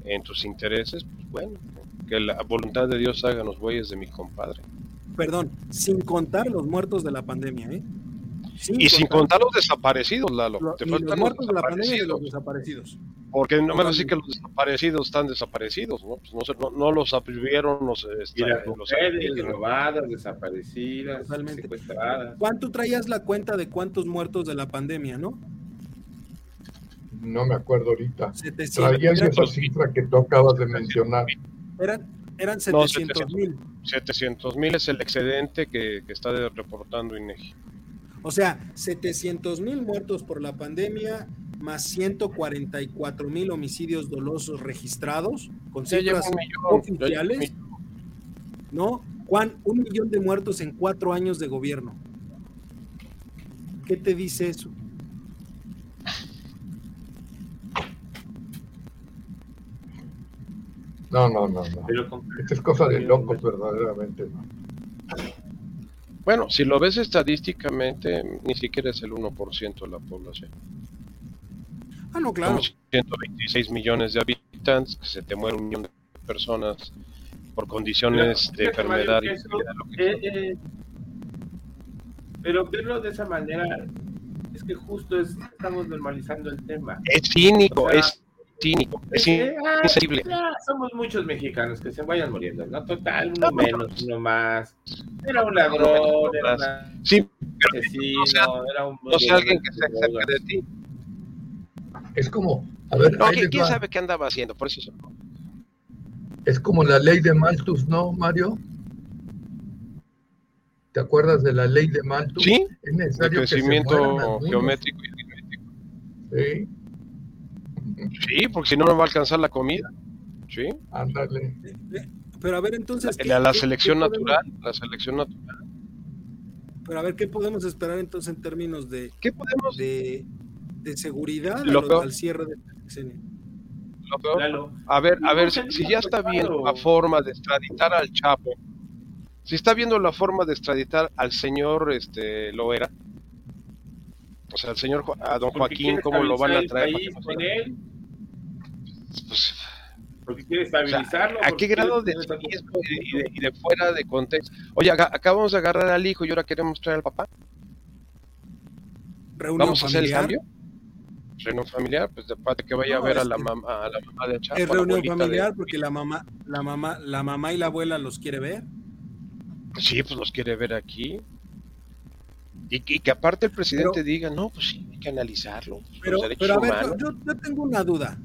en tus intereses, pues bueno, que la voluntad de Dios haga los bueyes de mi compadre. Perdón, sin contar los muertos de la pandemia, ¿eh? y sin contar los desaparecidos, Lalo. Lo, Te ni los muertos de la pandemia y los desaparecidos. Porque no me decir que los desaparecidos están desaparecidos, ¿no? Pues no, no, no los abrieron los, este, Y las los mujeres robadas, desaparecidas, Totalmente. secuestradas. ¿Cuánto traías la cuenta de cuántos muertos de la pandemia, no? No me acuerdo ahorita. 700. Traía yo Eran, esa cifra que tú acabas de mencionar. Eran, eran No, 700 mil. 700 mil es el excedente que, que está reportando INEGI. O sea, 700 mil muertos por la pandemia, más 144 mil homicidios dolosos registrados, con cifras millón, oficiales. ¿no? Juan, un millón de muertos en cuatro años de gobierno. ¿Qué te dice eso? No, no, no, no. Pero con- Esta es cosa de locos, verdaderamente. ¿no? Bueno, si lo ves estadísticamente, ni siquiera es el 1% de la población. Ah, no, claro. Somos 126 millones de habitantes, que se te muere un millón de personas por condiciones Pero, de Mario, enfermedad. y eh, eh, pero verlo de esa manera es que justo es- estamos normalizando el tema. Es cínico, O sea, es cínico, es ah, insensible. ya, somos muchos mexicanos que se vayan muriendo, ¿no? Total, uno menos, uno más. Era un ladrón, era un Sí, asesino, no sea- era un... no sé alguien que se acerque de ti. Es como, a ver, No, ¿quién, quién sabe qué andaba haciendo? Por eso se- es como la ley de Malthus, ¿no, Mario? ¿Te acuerdas de la ley de Malthus? Sí, Es necesario que se crecimiento mueran algunos. geométrico y aritmético. Sí, Sí, porque si no, no va a alcanzar la comida. Sí, ándale. Pero a ver, entonces. ¿qué- la, la qué- selección podemos- natural, la selección natural. Pero a ver, ¿qué podemos esperar entonces en términos de, ¿Qué podemos? de, de seguridad Lo lo- peor- al cierre de este sexenio? Lo peor? A ver, a No, ver, si, ya está viendo la forma de extraditar al Chapo, si está viendo la forma de extraditar al señor este Loera, o sea, al señor a don Joaquín, ¿cómo lo van a traer? para que país nos con diga? él, Pues, porque quiere estabilizarlo. ¿A qué grado de y de, y de- y de fuera de contexto? Oye, aga- acabamos de agarrar al hijo y ahora queremos traer al papá. Reunión ¿Vamos a hacer el familiar. cambio? Reunión familiar, pues de parte que vaya No, a ver a la mamá, a la mamá de Chapo. Es a la reunión de- familiar porque la mamá, la mamá, la mamá y la abuela los quiere ver. Sí, pues los quiere ver aquí. Y, que- y que aparte el presidente diga, no, pues sí, hay que analizarlo. pues, Pero, pero a ver, yo, yo tengo una duda.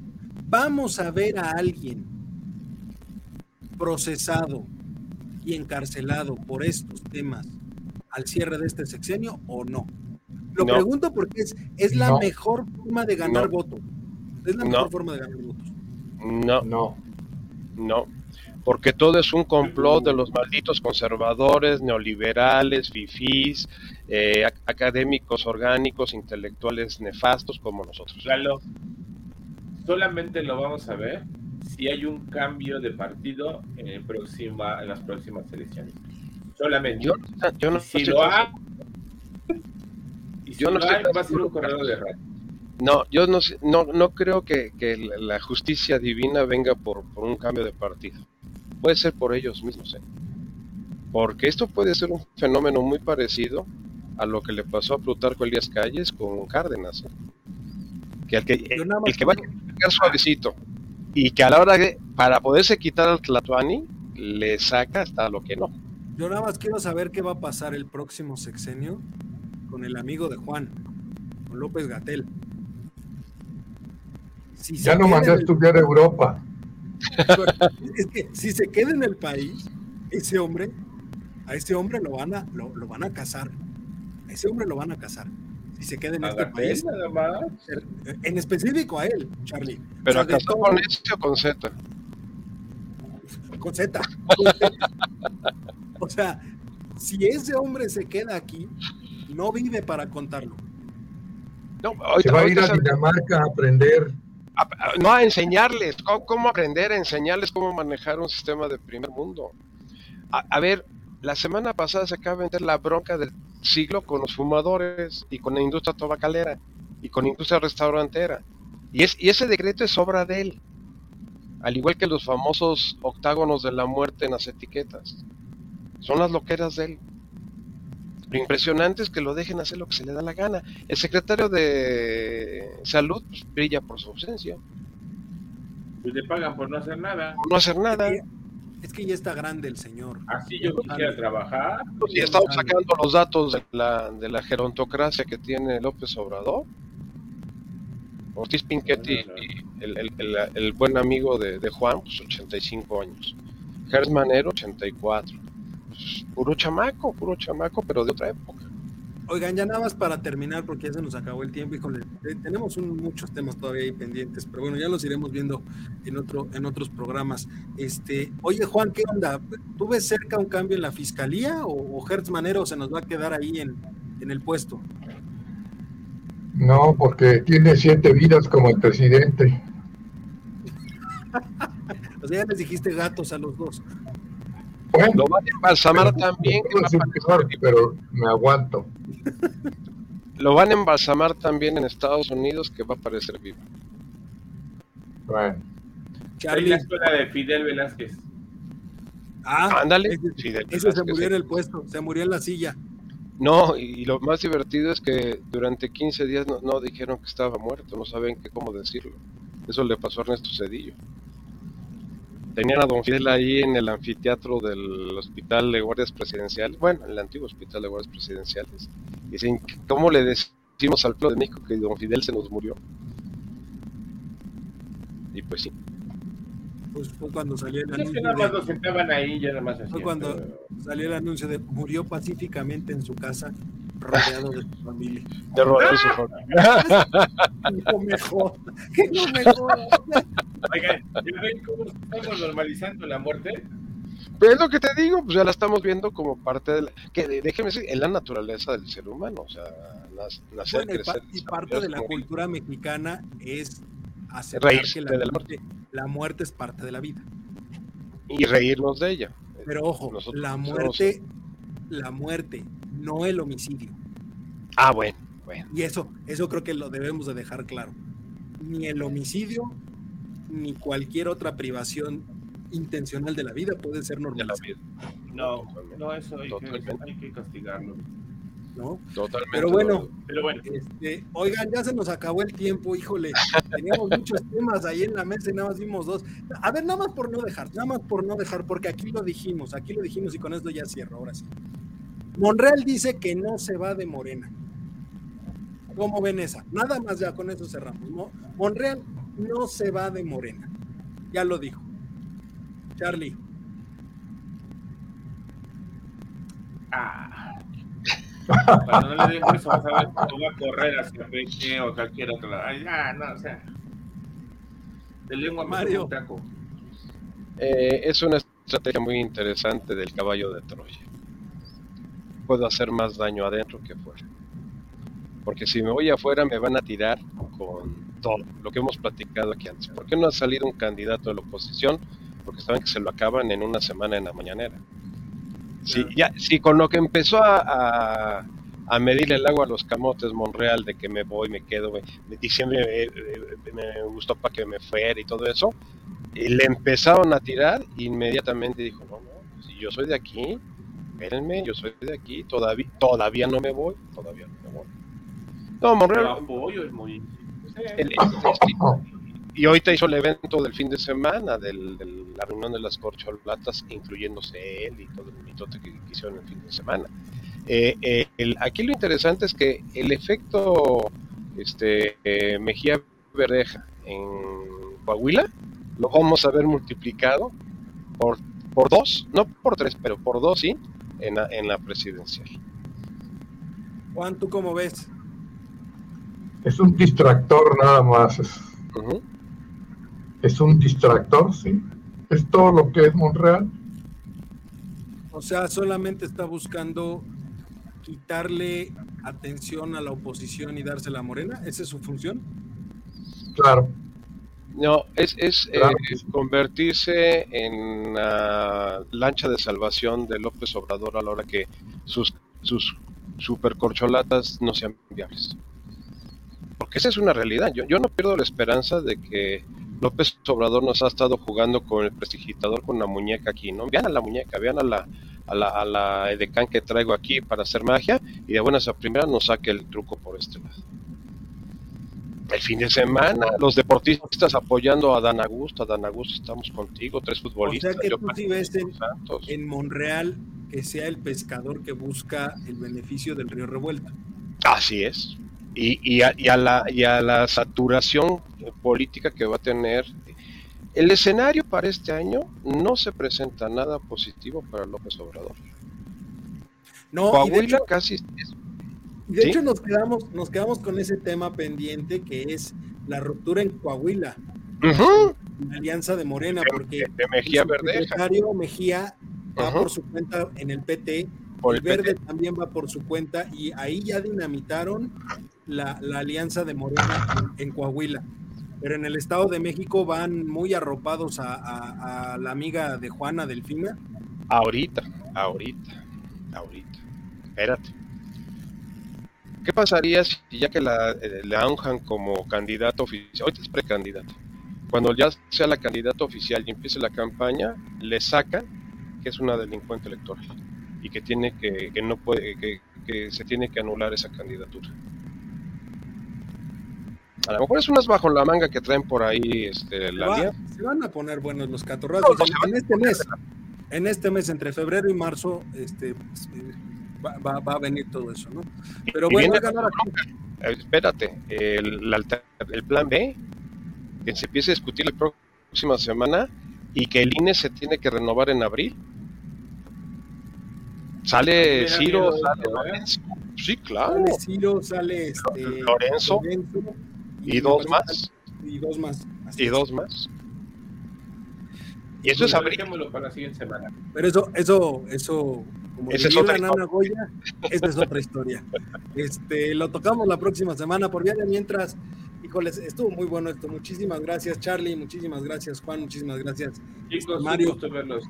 ¿Vamos a ver a alguien procesado y encarcelado por estos temas al cierre de este sexenio o no? Lo No. pregunto porque es, es la No. mejor forma de ganar No. votos. Es la No. mejor forma de ganar votos. No, No. no. Porque todo es un complot de los malditos conservadores, neoliberales, fifís, eh, ac- académicos orgánicos, intelectuales nefastos como nosotros. Lalo, solamente lo vamos a ver si hay un cambio de partido en, el próxima, en las próximas elecciones. Solamente. Yo, yo no si lo y si Yo no lo estoy hay, tan va a ser seguro un corredor de radio. No, yo no, no, no creo que, que la- la justicia divina venga por, por un cambio de partido. Puede ser por ellos mismos, ¿eh? Porque esto puede ser un fenómeno muy parecido a lo que le pasó a Plutarco Elías Calles con Cárdenas. ¿eh? Que el que, el que vaya a suavecito y que a la hora de, para poderse quitar al Tlatuani, le saca hasta lo que no. Yo nada más quiero saber qué va a pasar el próximo sexenio con el amigo de Juan, con López Gatel. Si se Ya no queda mandé a en el- estudiar a Europa. es que si se queda en el país, ese hombre, a ese hombre lo van a, lo, lo van a casar. A ese hombre lo van a casar. Si se queda en A este país, nada más. en específico a él, Charlie. Pero O sea, de ¿acaso todo- con S o con Z? con Z. o sea, si ese hombre se queda aquí, no vive para contarlo. No, Se ahorita- va a ir a Dinamarca a aprender. a- a- no a enseñarles cómo, cómo aprender, a enseñarles cómo manejar un sistema de primer mundo. A, a ver, la semana pasada se acaba de meter la bronca del siglo con los fumadores y con la industria tabacalera y con la industria restaurantera. Y, es, y ese decreto es obra de él, al igual que los famosos octágonos de la muerte en las etiquetas. Son las loqueras de él. Lo impresionante es que lo dejen hacer lo que se le da la gana. El secretario de salud pues, brilla por su ausencia. Pues le pagan por no hacer nada. Por no hacer nada. Es que ya está grande el señor. Así yo quisiera trabajar. Pues, y estamos sacando los datos de la, de la gerontocracia que tiene López Obrador. Ortiz Pinchetti, el, el, el, el buen amigo de, de, Juan, pues 85 años. Gers Manero, 84. Pues, puro chamaco, puro chamaco, pero de otra época. Oigan, ya nada más para terminar, porque ya se nos acabó el tiempo, híjole, eh, tenemos un, muchos temas todavía ahí pendientes, pero bueno, ya los iremos viendo en otro, en otros programas. Este, oye Juan, ¿qué onda? ¿Tú ves cerca un cambio en la fiscalía o, o Hertz Manero se nos va a quedar ahí en, en el puesto? No, porque tiene siete vidas como el presidente. o sea, ya les dijiste gatos a los dos. Bueno, lo van a embalsamar también. Mejor, pero me aguanto. Lo van a embalsamar también en Estados Unidos, que va a parecer vivo. Bueno. Charlie. la escuela de Fidel Velázquez. Ah, ándale. Ese, Fidel ese se murió en el puesto, se murió en la silla. No, y lo más divertido es que durante 15 días no, no dijeron que estaba muerto, no saben qué, cómo decirlo. Eso le pasó a Ernesto Cedillo. Tenían a Don Fidel ahí en el anfiteatro del Hospital de Guardias Presidenciales, bueno, en el antiguo Hospital de Guardias Presidenciales. Dicen, ¿cómo le decimos al pueblo de México que Don Fidel se nos murió? Y pues sí. Pues fue cuando salió el anuncio. Es que nada más de... lo sentaban ahí, ya nada más así. Fue cuando pero... salió el anuncio de murió pacíficamente en su casa, rodeado de su familia. De rodeado de su familia. no mejor. Que no mejor. Oigan, ¿ya ven cómo estamos normalizando la muerte? Pero es lo que te digo, pues ya la estamos viendo como parte de la, que déjeme decir, es la naturaleza del ser humano, o sea, nacer, bueno, crecer. Y, parte de la morir. cultura mexicana es aceptar Reírse que la de la muerte, la muerte es parte de la vida. Y reírnos de ella. Pero ojo, Nosotros la somos- muerte, la muerte, no el homicidio. Ah, bueno, bueno. Y eso, eso creo que lo debemos de dejar claro. Ni el homicidio, ni cualquier otra privación intencional de la vida puede ser normal. No, no, eso hay que, Totalmente. hay que castigarlo. ¿No? Totalmente. Pero bueno, Pero bueno, Este, oigan, ya se nos acabó el tiempo, híjole. Teníamos muchos temas ahí en la mesa y nada más vimos dos. A ver, nada más por no dejar, nada más por no dejar, porque aquí lo dijimos, aquí lo dijimos y con esto ya cierro, ahora sí. Monreal dice que no se va de Morena. ¿Cómo ven esa? Nada más ya con eso cerramos. Mo- Monreal no se va de Morena. Ya lo dijo. Charlie. ah. Cuando no le den eso, vas a ver cómo va a correr hacia Peche o cualquier otro lado. Ay, ya, no, o sea. De lengua Mario. taco. Eh, es una estrategia muy interesante del caballo de Troya. Puedo hacer más daño adentro que afuera. Porque si me voy afuera me van a tirar con todo lo que hemos platicado aquí antes. ¿Por qué no ha salido un candidato de la oposición? Porque saben que se lo acaban en una semana en la mañanera. Si, ya, si con lo que empezó a, a, a medir el agua a los camotes Monreal de que me voy, me quedo, me, me- diciembre eh, eh, me gustó para que me fuera y todo eso, y le empezaron a tirar, inmediatamente dijo, no, no, si yo soy de aquí, espérenme, yo soy de aquí, todavía, todavía no me voy, todavía no me voy. No, Pero Monreal, apoyo el movimiento. el- y ahorita hizo el evento del fin de semana, del, de la reunión de las corcholatas, incluyéndose él y todo el mitote que, que hicieron el fin de semana. Eh, eh, el- aquí lo interesante es que el efecto este, eh, Mejía Verdeja en Coahuila lo vamos a ver multiplicado por, por dos, no por tres, pero por dos sí, en la, en la presidencial. Juan, ¿tú cómo ves? Es un distractor nada más. Ujú. Es un distractor, sí. Es todo lo que es Monreal. O sea, solamente está buscando quitarle atención a la oposición y dársela a Morena. ¿Esa es su función? Claro. No, es, es eh, Claro convertirse en la lancha de salvación de López Obrador a la hora que sus, sus supercorcholatas no sean viables. Porque esa es una realidad. Yo, yo no pierdo la esperanza de que López Obrador nos ha estado jugando con el prestigitador con la muñeca aquí, ¿no? Vean a la muñeca, vean a la, a la, a la edecán que traigo aquí para hacer magia y de buenas a primeras nos saque el truco por este lado. El fin de semana, los deportistas apoyando a Dan Augusto, a Dan Augusto estamos contigo, tres futbolistas. O sea que tú sí ves en, en Monreal que sea el pescador que busca el beneficio del río revuelto. Así es. Y, y, a, y, a la, y a la saturación política que va a tener. El escenario para este año no se presenta nada positivo para López Obrador. No, Coahuila de hecho, casi. De ¿sí? hecho, nos quedamos, nos quedamos con ese tema pendiente que es la ruptura en Coahuila. Uh -huh. La alianza de Morena, porque de, de Mejía el secretario Mejía va uh -huh. por su cuenta en el PT, por el, Verde PT. también va por su cuenta, y ahí ya dinamitaron la, alianza de Morena en, Coahuila. Pero en el Estado de México van muy arropados a, la amiga de Juana Delfina. Ahorita, ahorita, ahorita. Espérate. ¿Qué pasaría si ya que la, eh, la unjan como candidato oficial, ahorita es precandidato, cuando ya sea la candidata oficial y empiece la campaña, le sacan que es una delincuente electoral y que tiene que, que no puede, que se tiene que anular esa candidatura? A lo mejor es unas bajo la manga que traen por ahí este, la va, Se van a poner buenos los catorrazos. No, no, en, este mes, en este mes, entre febrero y marzo, este, va, va, va a venir todo eso, ¿no? Pero y bueno, viene ganar aquí. Espérate, el, plan B, que se empiece a discutir la próxima semana y que el INE se tiene que renovar en abril. Sale Ciro, sale Lorenzo. Sí, claro. Sale Ciro, sale este, Lorenzo. Lorenzo y, y dos más. Y dos más. y dos más. Y eso es abril. para la siguiente semana. Pero eso, eso, eso, como Esa es otra nana Goya, esa es otra historia. Este, lo tocamos la próxima semana por vía de mientras. Híjoles, estuvo muy bueno esto. Muchísimas gracias, Charlie. Muchísimas gracias, Juan. Muchísimas gracias, Chicos, Mario.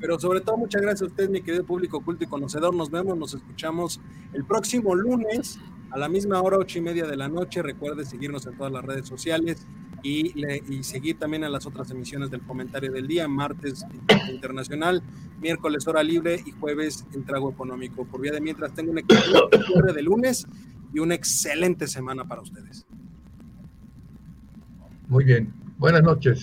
Pero sobre todo, muchas gracias a usted, mi querido público culto y conocedor. Nos vemos, nos escuchamos el próximo lunes a la misma hora, ocho y media de la noche. Recuerde seguirnos en todas las redes sociales y, le, y, seguir también a las otras emisiones del comentario del día, martes internacional, miércoles hora libre y jueves en trago económico. Por vía de mientras tengo un equipo de lunes y una excelente semana para ustedes. Muy bien. Buenas noches.